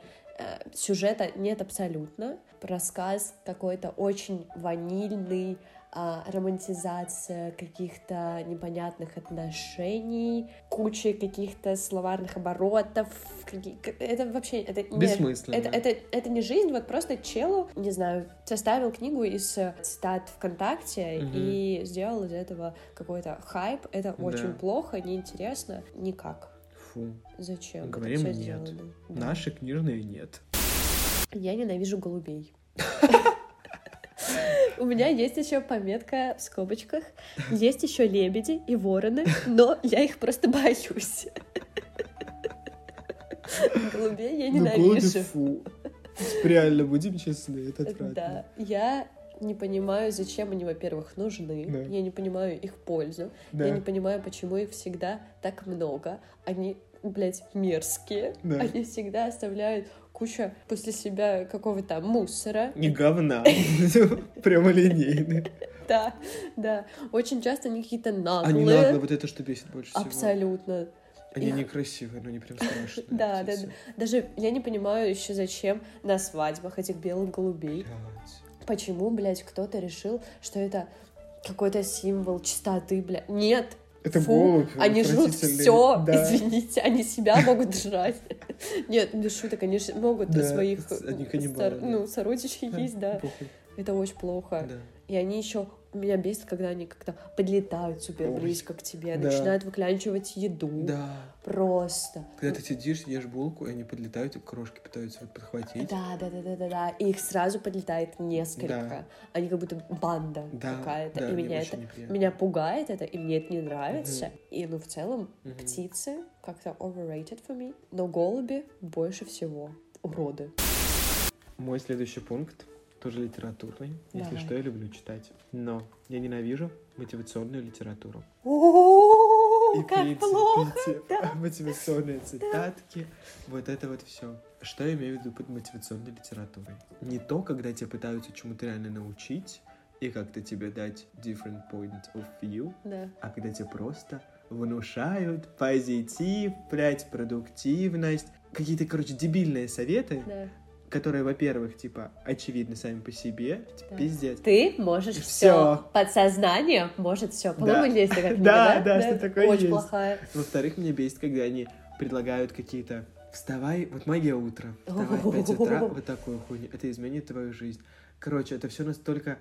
сюжета нет абсолютно. Рассказ какой-то очень ванильный, а, романтизация каких-то непонятных отношений, куча каких-то словарных оборотов. какие- Это вообще... Это не, Бессмысленно. это, это, это не жизнь, вот просто челу, не знаю, составил книгу из э, цитат ВКонтакте Мгм. и сделал из этого какой-то хайп. Это Да. очень плохо, неинтересно, никак. Фу. Зачем? Говорим нет. сделано. Да. Наши книжные нет. Я ненавижу голубей. У меня есть еще пометка в скобочках. Есть еще лебеди и вороны, но я их просто боюсь. Голубей я Ну, ненавижу. Реально, будем честны, это отвратно. Да, я не понимаю, зачем они, во-первых, нужны. Да. Я не понимаю их пользу. Да. Я не понимаю, почему их всегда так много. Они, блядь, мерзкие. Да. Они всегда оставляют кучу после себя какого-то мусора. Не говна. Прямолинейный. Да, да. Очень часто они какие-то Они наглые. вот это что бесит больше всего. Абсолютно. Они Их- некрасивые, но они прям страшные. Да, да, да. Даже я не понимаю еще, зачем на свадьбах этих белых голубей. Блядь. Почему, блядь, кто-то решил, что это какой-то символ чистоты, блядь. Нет. Это Фу, голубь. Они жрут все, Да. извините, они себя могут жрать. Нет, без шуток, они могут Да, своих они э, каннибалы, стар- да. ну, сородичей Да, есть, да. похуй. Это очень плохо. Да. И они еще меня бесит, когда они как-то подлетают супер Ой, близко к тебе, да. начинают выклянчивать еду. Да. Просто. Когда ты сидишь, ешь булку, и они подлетают, и крошки пытаются вот подхватить. Да, да, да, да, да, да. И их сразу подлетает несколько. Да. Они как будто банда Да, какая-то. да, и меня это неприятно. меня пугает это, и мне это не нравится. И ну в целом Мгм. птицы как-то overrated for me, но голуби больше всего уроды. Мой следующий пункт тоже литературный. Если Давай. что, я люблю читать. Но я ненавижу мотивационную литературу. О, И как плохо! мотивационные цитатки, вот это вот все. Что я имею в виду под мотивационной литературой? Не то, когда тебя пытаются чему-то реально научить и как-то тебе дать different point of view, Да. а когда тебе просто внушают позитив, блядь, продуктивность, какие-то, короче, дебильные советы, Да. Которые, во-первых, типа, очевидны сами по себе, типа, Да. пиздец. Ты можешь все. Подсознание может все. По-моему, Да. есть такая книга, Да, да? да, что такое Очень есть. плохая. Во-вторых, меня бесит, когда они предлагают какие-то Вставай, вот магия утра. Вставай в 5 утра, вот такую хуйню. Это изменит твою жизнь. Короче, это все настолько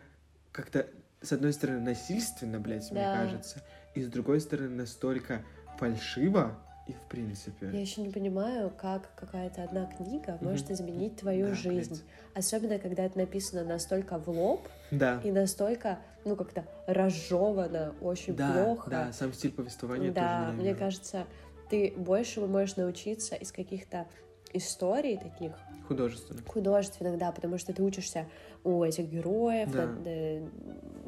как-то, с одной стороны, насильственно, блядь, мне Да. кажется, и с другой стороны, настолько фальшиво, И в принципе. Я еще не понимаю, как какая-то одна книга Мгм. может изменить твою Да, жизнь. блядь. Особенно, когда это написано настолько в лоб Да. и настолько, ну, как-то разжевано, очень да, плохо. да, сам стиль повествования Да, тоже мне ненавижу. кажется, ты большему можешь научиться из каких-то историй таких Художественно. художественных, да, потому что ты учишься у этих героев, Да. над, э,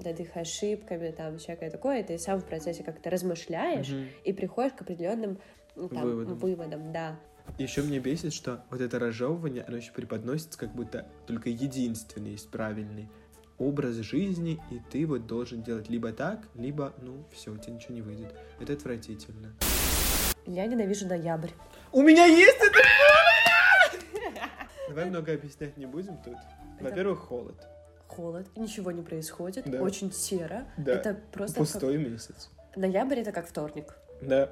над их ошибками, там, всякое такое, и ты сам в процессе как-то размышляешь Мгм. и приходишь к определенным там, Выводам. выводам, да. Еще мне бесит, что вот это разжевывание, оно еще преподносится, как будто только единственный есть правильный образ жизни, и ты вот должен делать либо так, либо, ну, все, у тебя ничего не выйдет. Это отвратительно. Я ненавижу ноябрь. У меня есть это! Давай много объяснять не будем тут. Во-первых, холод. Холод, ничего не происходит, Да. очень серо. Да. Это просто Пустой месяц. как... ноябрь это как вторник. Да.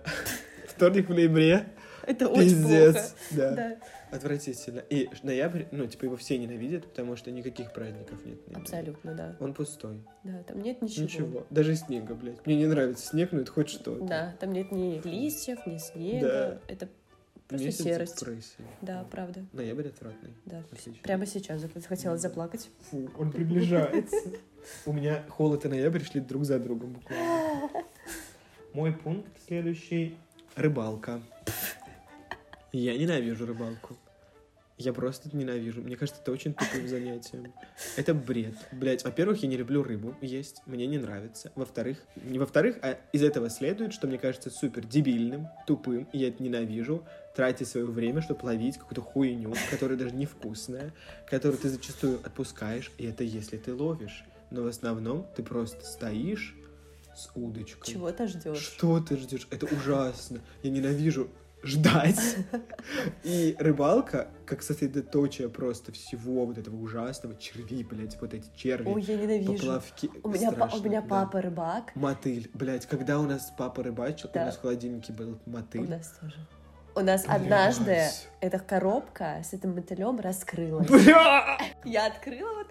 Вторник в ноябре. Это очень плохо. Да. Да, Отвратительно. И ноябрь, ну, типа, его все ненавидят, потому что никаких праздников нет. абсолютно, да. Он пустой. Да, там нет ничего. Ничего. Даже снега, блядь. Мне не нравится снег, но это хоть что-то. Да, там нет ни листьев, ни снега. Да. Это просто Месяц серость. депрессии. Да, правда. Ноябрь отвратный. Да. Отлично. Прямо сейчас захотелось заплакать. Фу, он приближается. У меня холод и ноябрь шли друг за другом буквально. Мой пункт следующий. Рыбалка. Я ненавижу рыбалку. Я просто это ненавижу. Мне кажется, это очень тупым занятием. Это бред. Блять, во-первых, я не люблю рыбу есть. Мне не нравится. Во-вторых, не во-вторых, а из этого следует, что мне кажется супер дебильным, тупым, и я это ненавижу, тратить свое время, чтобы ловить какую-то хуйню, которая даже невкусная, которую ты зачастую отпускаешь, и это если ты ловишь. Но в основном ты просто стоишь с удочкой. Чего ты ждешь? Что ты ждешь? Это ужасно. Я ненавижу ждать. И рыбалка, как сосредоточие просто всего вот этого ужасного, черви, блядь, вот эти черви, Ой, я ненавижу. поплавки. У меня, па- у страшно, меня да. папа рыбак. Мотыль, блядь, когда у нас папа рыбачил, Да. у нас в холодильнике был У мотыль. нас тоже. У нас Блядь. однажды эта коробка с этим мотылем раскрылась. Бля! Я открыла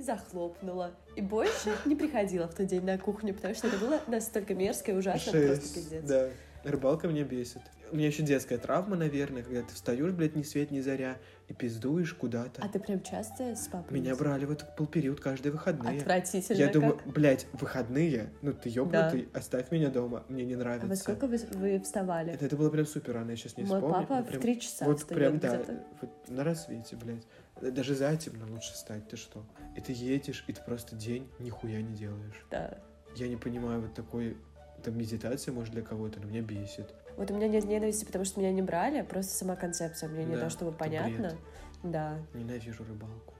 и захлопнула. И больше не приходила в тот день на кухню, потому что это было настолько мерзко и ужасно, просто Жесть, пиздец. да. Рыбалка меня бесит. У меня еще детская травма, наверное, когда ты встаешь, блядь, ни свет, ни заря, и пиздуешь куда-то. А ты прям часто с папой? Меня брали в этот был период каждые выходные. Отвратительно Я как. думаю, блядь, выходные? Ну ты ёбнутый, оставь меня дома, мне не нравится. А во сколько вы, вы вставали? Это, это было прям супер рано, я сейчас не Мой вспомню. папа но в прям- три часа Вот прям, да, вот на рассвете, блядь. Даже затемно лучше встать, ты что? И ты едешь, и ты просто день нихуя не делаешь. Да. Я не понимаю, вот такой, там, медитация, может, для кого-то, но меня бесит. Вот у меня нет ненависти, потому что меня не брали, просто сама концепция мне не Да, то чтобы понятно. бред. Да. Ненавижу рыбалку.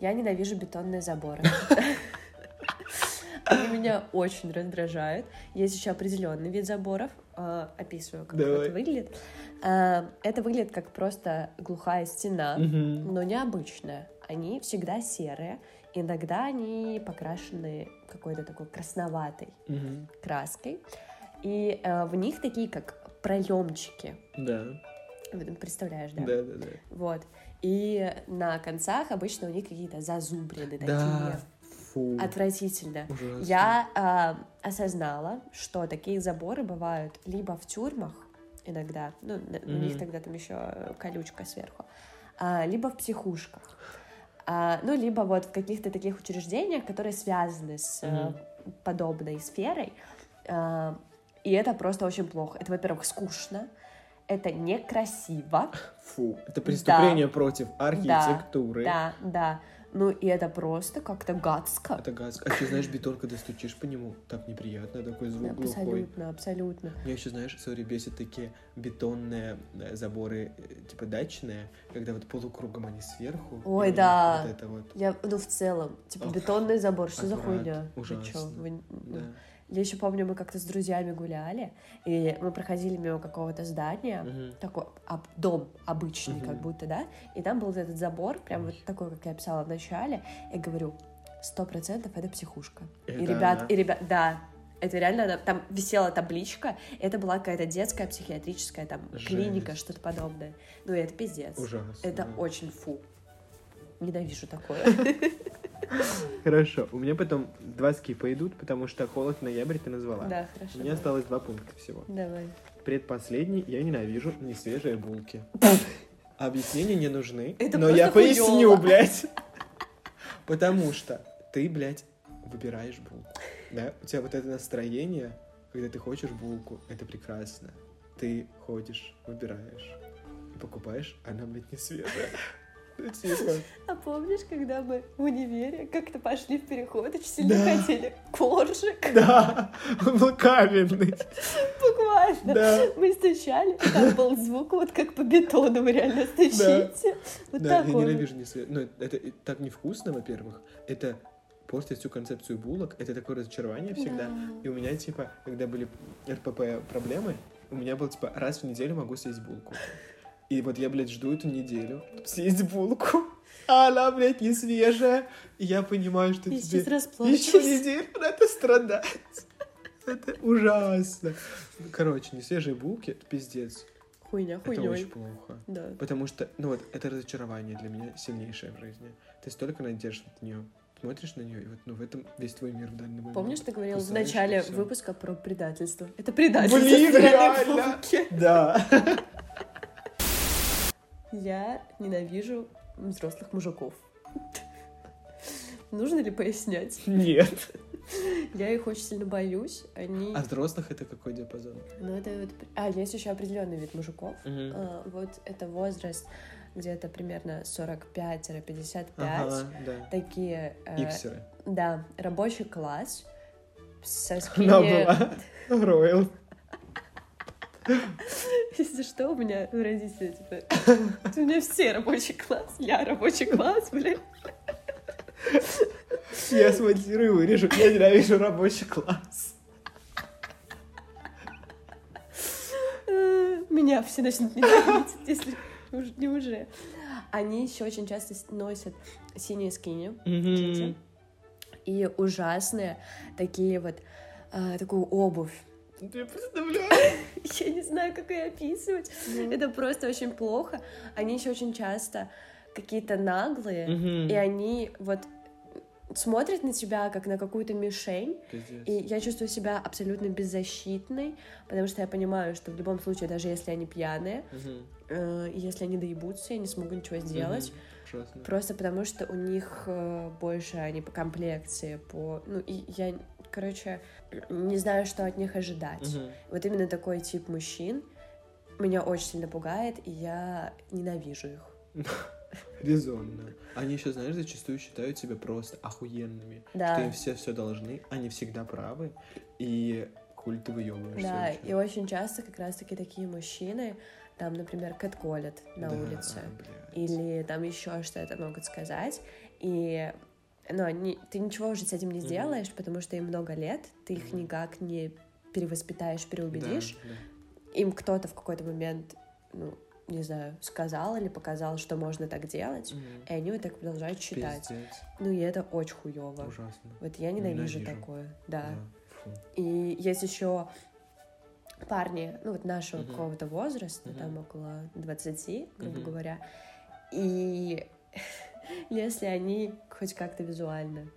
Я ненавижу бетонные заборы. Они меня очень раздражают. Есть еще определенный вид заборов. э, Описываю, как это выглядит. Э, Это выглядит как просто глухая стена, Мгм. но необычная. Они всегда серые. Иногда они покрашены какой-то такой красноватой Мгм. краской. И э, в них такие как проемчики. Да, Представляешь, да? да, да, да. Вот. И на концах обычно у них какие-то зазубрины Да, такие. фу, Отвратительно. ужасно. Я а, осознала, что такие заборы бывают либо в тюрьмах иногда, ну, на- у них тогда там еще колючка сверху, а, либо в психушках. А, ну, либо вот в каких-то таких учреждениях, которые связаны с э, Мгм. подобной сферой. А, и это просто очень плохо. Это, во-первых, скучно, это некрасиво. Фу, это преступление против Да, архитектуры. Да, да. Ну, и это просто как-то гадско. Это газ. А ты знаешь, бетон, когда стучишь по нему, так неприятно, такой звук глухой. Абсолютно, абсолютно. Меня еще, знаешь, сори, бесит такие бетонные э, заборы, э, типа дачные, когда вот полукругом они сверху. Ой, да. Вот это вот, Я, ну, в целом, типа, Ох, бетонный забор, что за отврат, хуйня? Ужасно. Вы- да. Я еще помню, мы как-то с друзьями гуляли, и мы проходили мимо какого-то здания, Мгм. такой об- дом обычный, Мгм. как будто, да, и там был этот забор, прям вот такой, как я писала в начале, и говорю, сто процентов это психушка. и Это ребят, она? и ребят, да, это реально, там висела табличка, это была какая-то детская психиатрическая там клиника, Жесть. что-то подобное. Ну, и это пиздец. Ужасно. Это да. очень фу. Ненавижу такое. Хорошо, у меня потом два скипа идут, потому что холод ноябрь ты назвала. Да, хорошо. У меня осталось два пункта всего. Давай. предпоследний, я ненавижу несвежие булки. Объяснения не нужны, Это но я просто поясню, хуёво. блядь. Потому что ты, блядь, выбираешь булку. Да? У тебя вот это настроение, когда ты хочешь булку, это прекрасно. Ты ходишь, выбираешь, покупаешь, она, блядь, не свежая. А помнишь, когда мы в универе как-то пошли в переход, очень сильно Да. хотели коржик, да, он был каменный. буквально. Да. Мы стучали, и там был звук, вот как по бетону вы реально стучите. Вот Да, я такой. вот. ненавижу несвежие. Ну, это и так невкусно, во-первых. Это портит всю концепцию булок. Это такое разочарование всегда. Да. И у меня, типа, когда были РПП проблемы, у меня был, типа, раз в неделю могу съесть булку. И вот я, блядь, жду эту неделю съесть булку. А она, блядь, не свежая. И я понимаю, что Я тебе еще неделю надо страдать. Это ужасно. Короче, не свежие булки, это пиздец. Хуйня, Это хуйней. очень плохо. Да. Потому что, ну вот, это разочарование для меня сильнейшее в жизни. Ты столько надежд от нее. Смотришь на нее, и вот ну, в этом весь твой мир в данный момент. Помнишь, ты говорил в Кусаешь, начале и всё. выпуска про предательство? Это предательство. Блин, реально? Да. Я ненавижу взрослых мужиков. Нужно ли пояснять? Нет. Я их очень сильно боюсь. Они... А взрослых это какой диапазон? Ну, это вот... А, есть еще определенный вид мужиков. А, Вот это возраст где-то примерно 45-55. Ага, да. Такие... э, Иксеры. Да, рабочий класс. Со Она скини... была Ройл. Если что, у меня родители, типа, у меня все рабочий класс, я рабочий класс, блин. Я смонтирую, вырежу. Я ненавижу рабочий класс. Э, Меня все начнут ненавидеть, если не уже. Они еще очень часто носят синие скини, дети, и ужасные такие вот, а, такую обувь. Я представляю. Я не знаю, как ее описывать. Это просто очень плохо. Они еще очень часто какие-то наглые, и они вот смотрят на тебя как на какую-то мишень, Пиздец. и я чувствую себя абсолютно беззащитной, потому что я понимаю, что в любом случае, даже если они пьяные, Мгм. э, и если они доебутся, я не смогу ничего сделать. Ужасно. Просто потому что у них э, больше они по комплекции, по... Ну, и я, короче, не знаю, что от них ожидать. Мгм. Вот именно такой тип мужчин меня очень сильно пугает, и я ненавижу их. Резонно. Они еще, знаешь, зачастую считают себя просто охуенными. Да. Что им все все должны, они всегда правы. И хули ты выебываешься Да, вообще? и очень часто как раз-таки такие мужчины, там, например, кэтколят на Да, улице, блядь. или там еще что-то могут сказать, и но они- ты ничего уже с этим не сделаешь, потому что им много лет, ты их Мгм. никак не перевоспитаешь, переубедишь. Да, да. Им кто-то в какой-то момент, ну, не знаю, сказал или показал, что можно так делать, Мгм. и они вот так продолжают считать. Пиздец. Ну и это очень хуево. Ужасно. Вот я ненавижу, Ненавижу. такое, да. Да. Фу. И есть еще парни, ну вот нашего Мгм. какого-то возраста, Мгм. там около 20, грубо Мгм. говоря. И если они хоть как-то визуально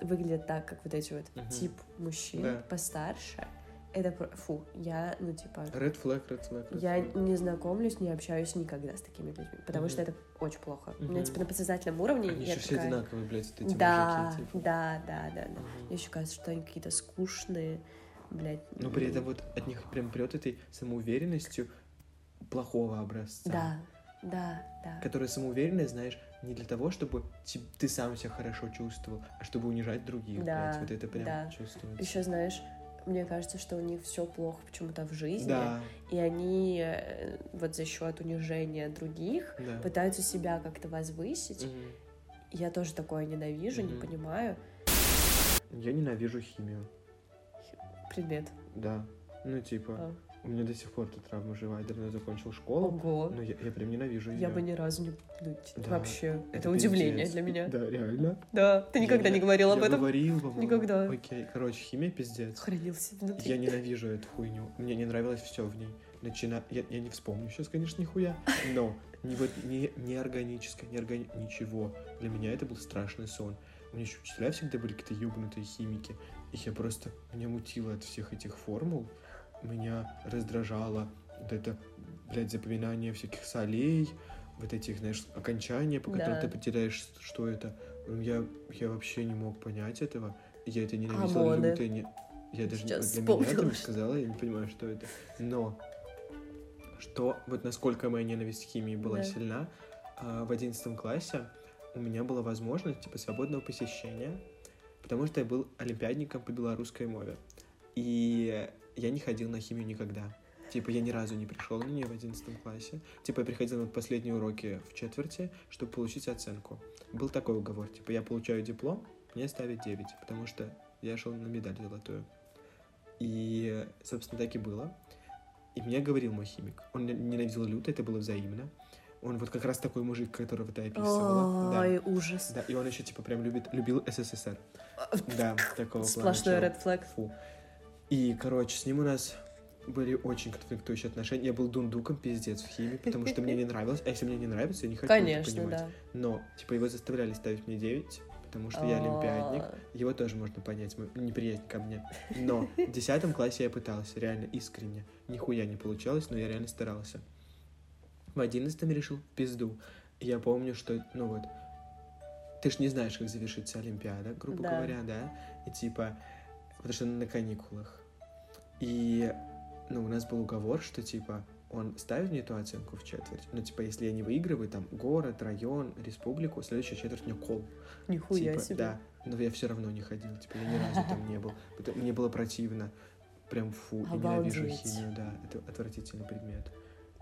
выглядят так, как вот эти вот Мгм. тип мужчин Да. постарше, это про- фу, я, ну типа, Red flag, red flag, red я flag. не знакомлюсь, не общаюсь никогда с такими людьми, потому что Мгм. это очень плохо. У меня типа на подсознательном уровне Они я еще все такая, одинаковые, блядь, эти да, мужики, типа. да, да, да, да. Мне еще кажется, что они какие-то скучные, блядь. Но при этом вот от них прям прет этой самоуверенностью плохого образца. Да, да, да. Которая самоуверенная, знаешь, не для того, чтобы ты сам себя хорошо чувствовал, а чтобы унижать других, Да, блядь. Вот это прям да. чувствуется. Еще знаешь, мне кажется, что у них все плохо почему-то в жизни, Да, и они э, вот за счет унижения других да. пытаются себя как-то возвысить. Мгм. Я тоже такое ненавижу, не Мгм. понимаю. Я ненавижу химию. Предмет. Да. Ну, типа, А. у меня до сих пор эта травма жива. Я давно закончил школу, Ого. но я, я прям ненавижу ее. Я бы ни разу не... ну, Да, вообще, это, Это удивление пиздец. для меня. Да, реально. Да, ты никогда Я- не говорил об я этом. говорил, по-моему. Никогда. Окей, короче, химия пиздец. Хранился внутри. Я ненавижу эту хуйню. Мне не нравилось все в ней. Начина... Я, я не вспомню сейчас, конечно, нихуя, но не, вот, не, не органическое, не органи... ничего. Для меня это был страшный сон. У меня еще учителя всегда были какие-то ебанутые химики. И я просто... Меня мутило от всех этих формул. Меня раздражало вот это, блядь, запоминание всяких солей, вот этих, знаешь, окончания, по которым Да. ты потеряешь, что это. Я, я вообще не мог понять этого. Я это ненавидел Омоны. люто. Не... Я даже Сейчас для меня бы сказала, я не понимаю, что это. Но что, вот насколько моя ненависть к химии была Да. сильна, а, в одиннадцатом классе у меня была возможность, типа, свободного посещения, потому что я был олимпиадником по белорусской мове. И я не ходил на химию никогда. Типа, я ни разу не пришел на нее в одиннадцатом классе. Типа, я приходил на последние уроки в четверти, чтобы получить оценку. Был такой уговор. Типа, я получаю диплом, мне ставят 9, потому что я шел на медаль золотую. И, собственно, так и было. И мне говорил мой химик. Он ненавидел люто, это было взаимно. Он вот как раз такой мужик, которого ты описывала. Да. Ой, ужас. Да, и он еще, типа, прям любит, любил СССР. Да, такого плана Сплошной red flag. Фу. И, короче, с ним у нас были очень конфликтующие отношения. Я был дундуком пиздец в химии, потому что мне не нравилось. А если мне не нравится, я не хочу это Конечно, понимать. да. Но, типа, его заставляли ставить мне 9, потому что я олимпиадник. А, Его тоже можно понять, мой неприязнь ко мне. Но в 10 классе я пытался, реально, искренне. Нихуя не получалось, но я реально старался. В 11 решил пизду. Я помню, что, ну вот, ты ж не знаешь, как завершится Олимпиада, грубо Да. говоря, да? И типа, потому что на каникулах. И, ну, у нас был уговор, что, типа, он ставит мне эту оценку в четверть. Ну, типа, если я не выигрываю, там, город, район, республику, следующая четверть мне кол. Нихуя Типа, себе. Да, но я все равно не ходил, типа, я ни разу там не был. Мне было противно. Прям фу, и ненавижу химию, да, это отвратительный предмет.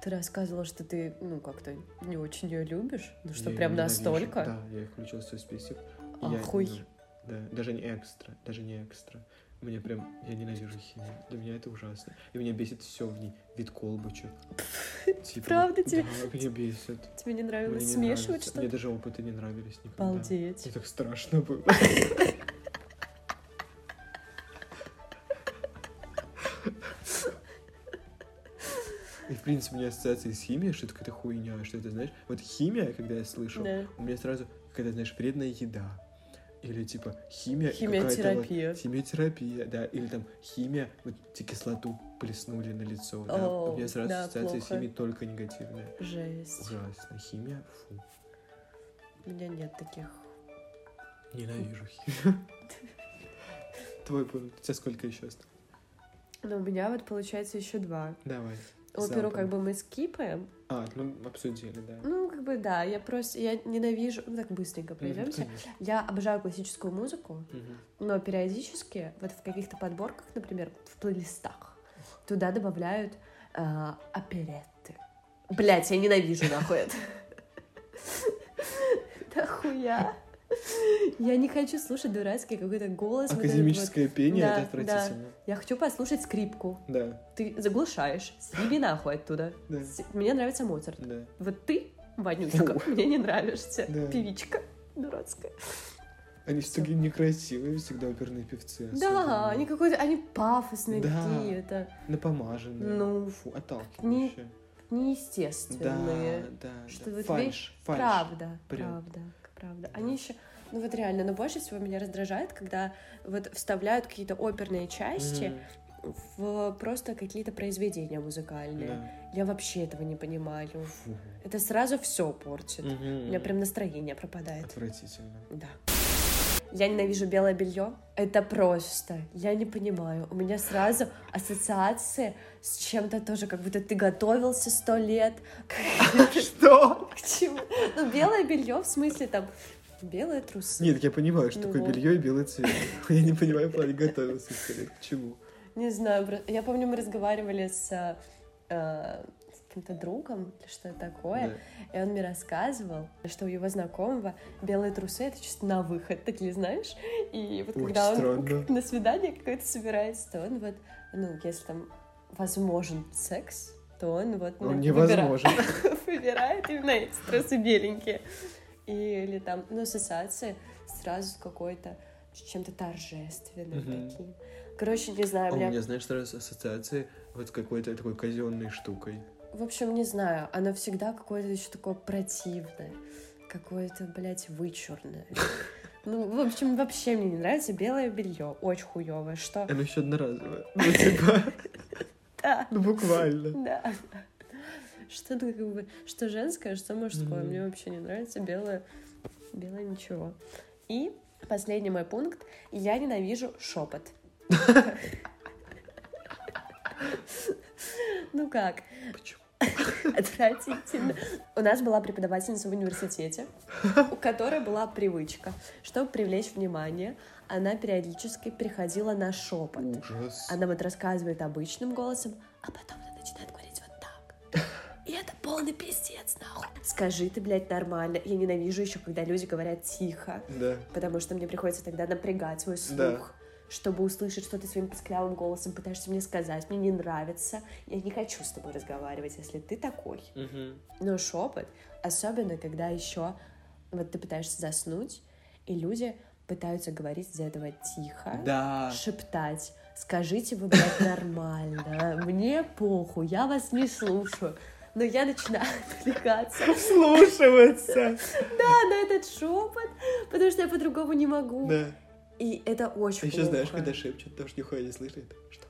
Ты рассказывала, что ты, ну, как-то не очень ее любишь. Ну, что Я прям настолько? Да, я их включил в свой список. я, ну, да, даже не экстра, даже не экстра. Мне прям, я ненавижу химию. Для меня это ужасно. И меня бесит все в ней. Вид колбочек. Типа, Правда тебе? Да, меня бесит. Тебе не Мне нравилось не смешивать нравится. Мне что-то? даже опыты не нравились никогда. Обалдеть. Мне так страшно было. И, в принципе, у меня ассоциации с химией, что это какая-то хуйня, что это, знаешь, вот химия, когда я слышу, Да. у меня сразу какая-то, знаешь, вредная еда. Или, типа, химия... Химиотерапия. Вот, химиотерапия, да. Или там химия, вот тебе кислоту плеснули на лицо, да. О, у меня сразу да, ассоциация с химией только негативная. Жесть. Ужасно. Химия, фу. У меня нет таких. Ненавижу химию. Твой пункт. У тебя сколько еще осталось? Но у меня вот получается еще два. Давай. Оперу как бы мы скипаем. А, ну, обсудили, да. Ну, как бы да, я просто, я ненавижу, ну так быстренько Мгм, пройдемся. Я обожаю классическую музыку, но периодически, вот в каких-то подборках, например, в плейлистах, туда добавляют э, оперетты. Блять, я ненавижу нахуй это. Нахуя? Я не хочу слушать дурацкий какой-то голос. вот этот вот. Академическое пение Да, это отвратительно. Я хочу послушать скрипку. Да, Ты заглушаешь. Съеби нахуй оттуда. да, Мне нравится Моцарт. да. Вот ты, Ванюшка, мне не нравишься. Да. Певичка дурацкая. Они же такие некрасивые всегда оперные певцы. Да, особенно. они какой-то, они пафосные Да. какие-то, Напомаженные. Ну, Фу, отталкивающие. неестественные. Да, да, Что да. вот фальш, фальш. Правда, Прям. правда, правда. Они еще, ну вот реально, но больше всего меня раздражает, когда вот вставляют какие-то оперные части в просто какие-то произведения музыкальные. Да. Я вообще этого не понимаю. Фу. Это сразу все портит. У меня прям настроение пропадает. Отвратительно. Да. Я ненавижу белое белье. Это просто. Я не понимаю. У меня сразу ассоциации с чем-то тоже, как будто ты готовился сто лет. Что? Белое белье в смысле там белые трусы. Нет, я понимаю, что Ну такое белье и белый цвет. Я не понимаю, плане готовился сказать. К чему? Не знаю, я помню, мы разговаривали с, э, с каким-то другом или что такое, Да. и он мне рассказывал, что у его знакомого белые трусы это чисто на выход, такие, знаешь? И вот Очень когда он на свидание какое-то собирается, то он вот, ну, если там возможен секс, то он вот ну, Он невозможен. выбирает именно эти трусы беленькие. И, или там, ну, ассоциации сразу с какой-то с чем-то торжественным Мгм. таким. Короче, не знаю, А у меня... меня, знаешь, сразу ассоциации вот с какой-то такой казенной штукой. В общем, не знаю, оно всегда какое-то еще такое противное, какое-то, блядь, вычурное. Ну, в общем, вообще мне не нравится белое белье, очень хуевое. Что? Оно еще одноразовое. Ну, типа... Да, Ну, буквально. да. Что как бы, что женское, что мужское. Мне вообще не нравится белое, белое ничего. И последний мой пункт. Я ненавижу шепот. Ну как? Почему? Отвратительно. У нас была преподавательница в университете, у которой была привычка, чтобы привлечь внимание, она периодически переходила на шепот. Ужас. Она вот рассказывает обычным голосом, а потом она начинает говорить вот так. И это полный пиздец, нахуй. Скажи ты, блядь, нормально. Я ненавижу еще, когда люди говорят тихо, Да. потому что мне приходится тогда напрягать свой слух. Да. Чтобы услышать, что ты своим писклявым голосом пытаешься мне сказать, мне не нравится, я не хочу с тобой разговаривать, если ты такой. Мгм. Но шепот, особенно когда еще вот ты пытаешься заснуть, и люди пытаются говорить из этого тихо, Да. шептать. Скажите вы, блядь, нормально. Мне похуй, я вас не слушаю. Но я начинаю отвлекаться. Слушиваться. Да, на этот шепот, потому что я по-другому не могу. Да. И это очень А еще плохо. знаешь, когда шепчут, потому что нихуя не слышит. Что?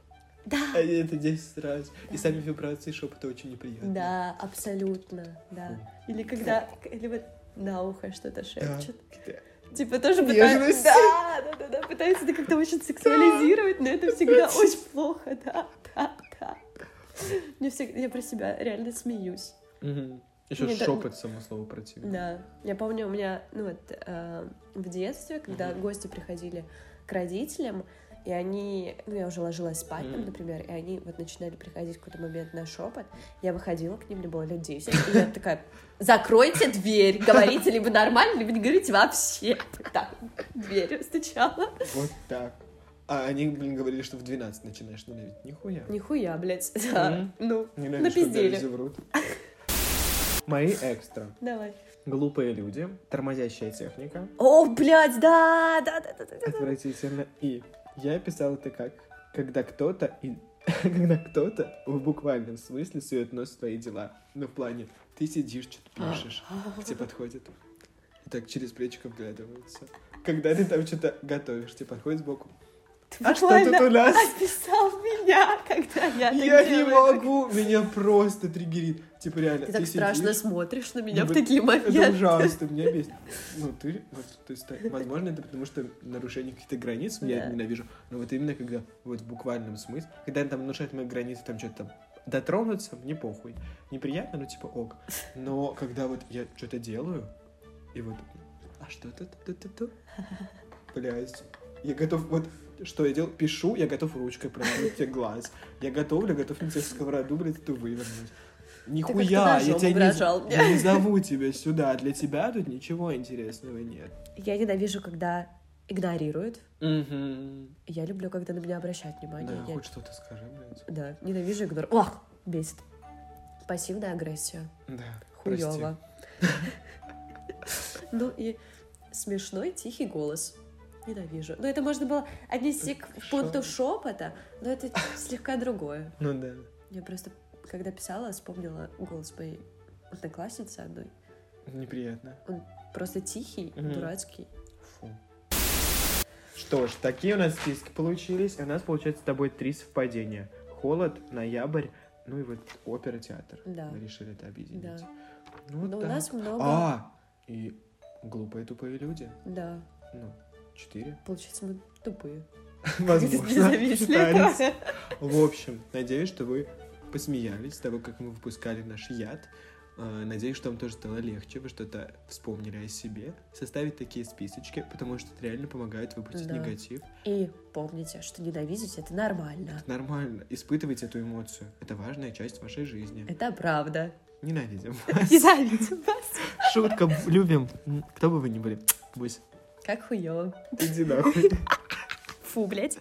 Да, Они это 10 раз. И сами вибрации шепота очень неприятные. да, абсолютно, да. Или когда, или вот на ухо что-то шепчет. Типа тоже пытаются... Да, да, да, да, пытаются это как-то очень сексуализировать, но это всегда очень плохо, да, да, да. Мне всегда, я про себя реально смеюсь. Еще Не, да- шепот само слово противно. Да. Я помню, у меня, ну вот, э, в детстве, когда Мгм. гости приходили к родителям, и они, ну, я уже ложилась спать там, например, и они вот начинали приходить в какой-то момент на шепот, я выходила к ним, мне было лет 10, и я такая, закройте дверь, говорите либо нормально, либо не говорите вообще. Так, дверью стучала. Вот так. А они, блин, говорили, что в 12 начинаешь ненавидеть. Нихуя. Нихуя, блядь, да, ну, напиздели. Мои экстра. давай. Глупые люди, тормозящая техника, О, блядь, да, да, да, да, да. отвратительно. И я писал это как, когда кто-то, и, когда кто-то в буквальном смысле сует нос в твои дела. Ну, в плане, ты сидишь, что-то пишешь, к тебе подходит, и так через плечико вглядывается. Когда ты там что-то готовишь, тебе подходит сбоку. Ты А что тут буквально у нас? описал меня, когда я так Я не делаю. могу, меня просто триггерит. Типа реально, Ты так страшно сидишь, смотришь на меня Ну, в такие Это моменты. ужасно, меня бесит. Ну, ты, вот, то есть, так, возможно, это потому что нарушение каких-то границ я Да. это ненавижу. Но вот именно когда, вот в буквальном смысле, когда там нарушают мои границы, там что-то там дотронуться, мне похуй. Неприятно, ну, типа, ок. Но когда вот я что-то делаю, и вот, а что тут, тут, тут, тут? Блядь. Я готов, вот, что я делаю? Пишу, я готов ручкой проткнуть тебе глаз. Я готовлю, готов на тебя сковороду, блядь, эту вывернуть. Нихуя, я тебя не, я не зову тебя сюда. Для тебя тут ничего интересного нет. Я ненавижу, когда игнорируют. Угу. Я люблю, когда на меня обращают внимание. Да, Я- хоть что-то скажи, блядь. да, ненавижу игнор. Ох, бесит. Пассивная агрессия. Да, Хуёво. Ну и смешной тихий голос. Ненавижу. Ну, это можно было отнести к пункту шепота, но это слегка другое. Ну да. Я просто, когда писала, вспомнила голос моей одноклассницы одной. Неприятно. Он просто тихий, Мгм. дурацкий. Фу. Что ж, такие у нас списки получились. У нас получается с тобой три совпадения. Холод, ноябрь, ну и вот опера, театр. Да. Мы решили это объединить. Да. Ну, Но у так. нас много... А, и глупые тупые люди. Да, Ну, четыре. получается, мы тупые. Возможно. В общем, надеюсь, что вы посмеялись с того, как мы выпускали наш яд. Э, Надеюсь, что вам тоже стало легче, вы что-то вспомнили о себе. Составить такие списочки, потому что это реально помогает выпустить Да. негатив. И помните, что ненавидеть — это нормально. Нормально. Испытывайте эту эмоцию. Это важная часть вашей жизни. Это правда. Ненавидим вас. Ненавидим вас. Шутка. Любим. Кто бы вы ни были. Бусь, Как хуёво. иди нахуй. Фу, блядь.